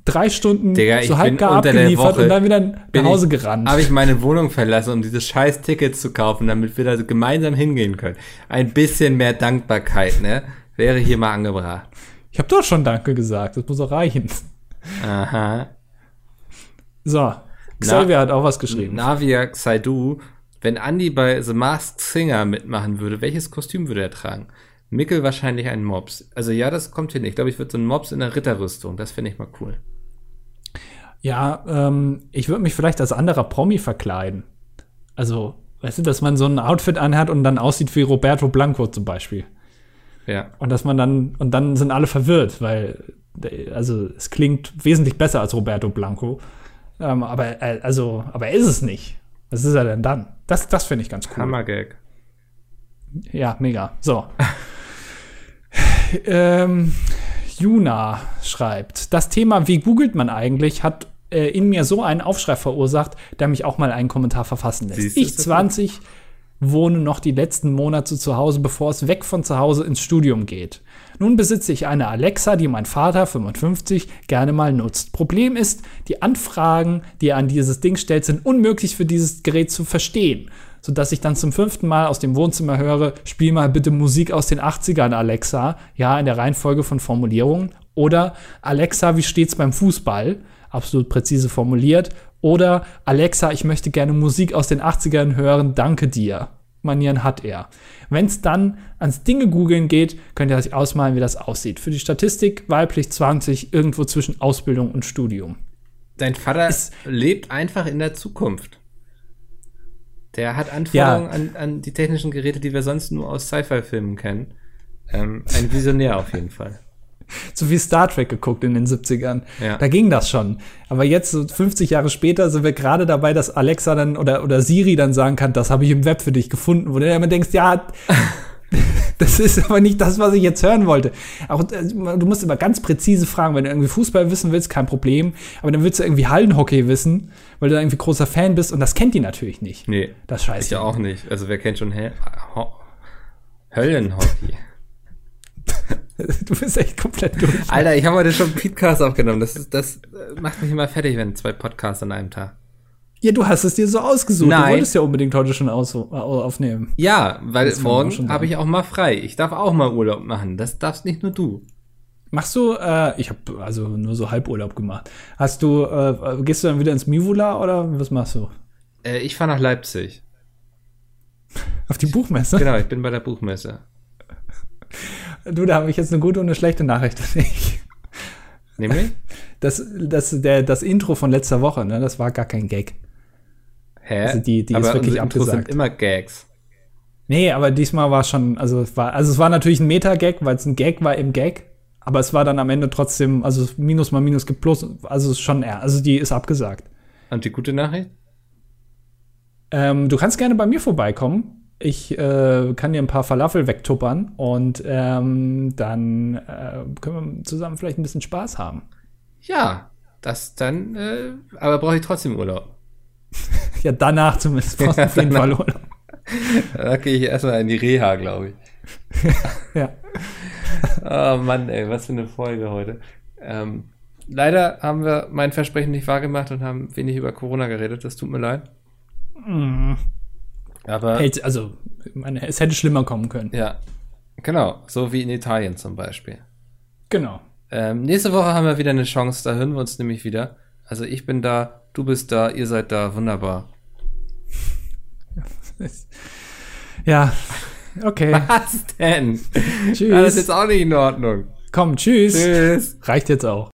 Drei Stunden Digga, so halb gar abgeliefert und dann wieder nach Hause gerannt. Habe ich meine Wohnung verlassen, um dieses scheiß Ticket zu kaufen, damit wir da gemeinsam hingehen können. Ein bisschen mehr Dankbarkeit, ne? Wäre hier mal angebracht. Ich habe doch schon Danke gesagt, das muss auch reichen. Aha. So, Xavier Na, hat auch was geschrieben. Navia Saidu, wenn Andy bei The Masked Singer mitmachen würde, welches Kostüm würde er tragen? Mickel wahrscheinlich ein Mops. Also ja, das kommt hin. Ich glaube, ich würde so ein Mops in der Ritterrüstung. Das finde ich mal cool. Ja, ähm, ich würde mich vielleicht als anderer Promi verkleiden. Also, weißt du, dass man so ein Outfit anhat und dann aussieht wie Roberto Blanco zum Beispiel. Ja. Und dass man dann, und dann sind alle verwirrt, weil, also, es klingt wesentlich besser als Roberto Blanco. Ähm, aber, äh, also, aber er ist es nicht. Was ist er denn dann? Das, das finde ich ganz cool. Hammergag. Ja, mega. So. ähm, Juna schreibt, das Thema, wie googelt man eigentlich, hat äh, in mir so einen Aufschrei verursacht, der mich auch mal einen Kommentar verfassen lässt. Siehst ich 20 wohne noch die letzten Monate zu Hause, bevor es weg von zu Hause ins Studium geht. Nun besitze ich eine Alexa, die mein Vater, 55, gerne mal nutzt. Problem ist, die Anfragen, die er an dieses Ding stellt, sind unmöglich für dieses Gerät zu verstehen sodass ich dann zum fünften Mal aus dem Wohnzimmer höre, spiel mal bitte Musik aus den 80ern, Alexa. Ja, in der Reihenfolge von Formulierungen. Oder Alexa, wie steht's beim Fußball? Absolut präzise formuliert. Oder Alexa, ich möchte gerne Musik aus den 80ern hören, danke dir. Manieren hat er. Wenn es dann ans Dinge googeln geht, könnt ihr euch ausmalen, wie das aussieht. Für die Statistik weiblich 20, irgendwo zwischen Ausbildung und Studium. Dein Vater ist, lebt einfach in der Zukunft. Der hat Anforderungen ja. an, an die technischen Geräte, die wir sonst nur aus Sci-Fi-Filmen kennen. Ähm, ein Visionär auf jeden Fall. So wie Star Trek geguckt in den 70ern. Ja. Da ging das schon. Aber jetzt, so 50 Jahre später, sind wir gerade dabei, dass Alexa dann oder, oder Siri dann sagen kann, das habe ich im Web für dich gefunden, wo du immer denkst, ja, das ist aber nicht das, was ich jetzt hören wollte. Auch, äh, du musst immer ganz präzise fragen, wenn du irgendwie Fußball wissen willst, kein Problem. Aber dann willst du irgendwie Hallenhockey wissen, weil du da irgendwie großer Fan bist und das kennt die natürlich nicht. Nee. Das scheiße. Ich ja auch nicht. Also wer kennt schon He Ho Höllenhockey? du bist echt komplett durch. Alter, ich habe heute schon einen Podcast aufgenommen. Das, das macht mich immer fertig, wenn zwei Podcasts an einem Tag. Ja, du hast es dir so ausgesucht. Nein. Du wolltest ja unbedingt heute schon aufnehmen. Ja, weil morgen habe ich auch mal frei. Ich darf auch mal Urlaub machen. Das darfst nicht nur du. Machst du, äh, ich habe also nur so Halburlaub gemacht. Hast du, äh, gehst du dann wieder ins Mivula oder was machst du? Äh, ich fahre nach Leipzig. Auf die Buchmesse? Genau, ich bin bei der Buchmesse. Du, da habe ich jetzt eine gute und eine schlechte Nachricht für dich. Nämlich? Das, das, der, das Intro von letzter Woche, ne, das war gar kein Gag. Hä? Also die, die aber ist wirklich Intros abgesagt. sind immer Gags. Nee, aber diesmal war schon, also es war, also es war natürlich ein Meta-Gag, weil es ein Gag war im Gag, aber es war dann am Ende trotzdem, also Minus mal Minus gibt Plus, also es ist schon, eher, also die ist abgesagt. Und die gute Nachricht? Ähm, du kannst gerne bei mir vorbeikommen. Ich äh, kann dir ein paar Falafel wegtuppern und ähm, dann äh, können wir zusammen vielleicht ein bisschen Spaß haben. Ja, das dann, äh, aber brauche ich trotzdem Urlaub. Ja, danach zumindest brauchst du auf jeden Fall Urlaub. Da gehe ich erstmal in die Reha, glaube ich. Ja. Oh Mann, ey, was für eine Folge heute. Ähm, leider haben wir mein Versprechen nicht wahrgemacht und haben wenig über Corona geredet. Das tut mir leid. Aber Hält- Also, meine, es hätte schlimmer kommen können. ja, genau, so wie in Italien zum Beispiel. Genau. Ähm, nächste Woche haben wir wieder eine Chance, da hören wir uns nämlich wieder. Also ich bin da, du bist da, ihr seid da, wunderbar. Ja, okay. Was denn? Tschüss. Das ist jetzt auch nicht in Ordnung. Komm, tschüss. Tschüss. Reicht jetzt auch.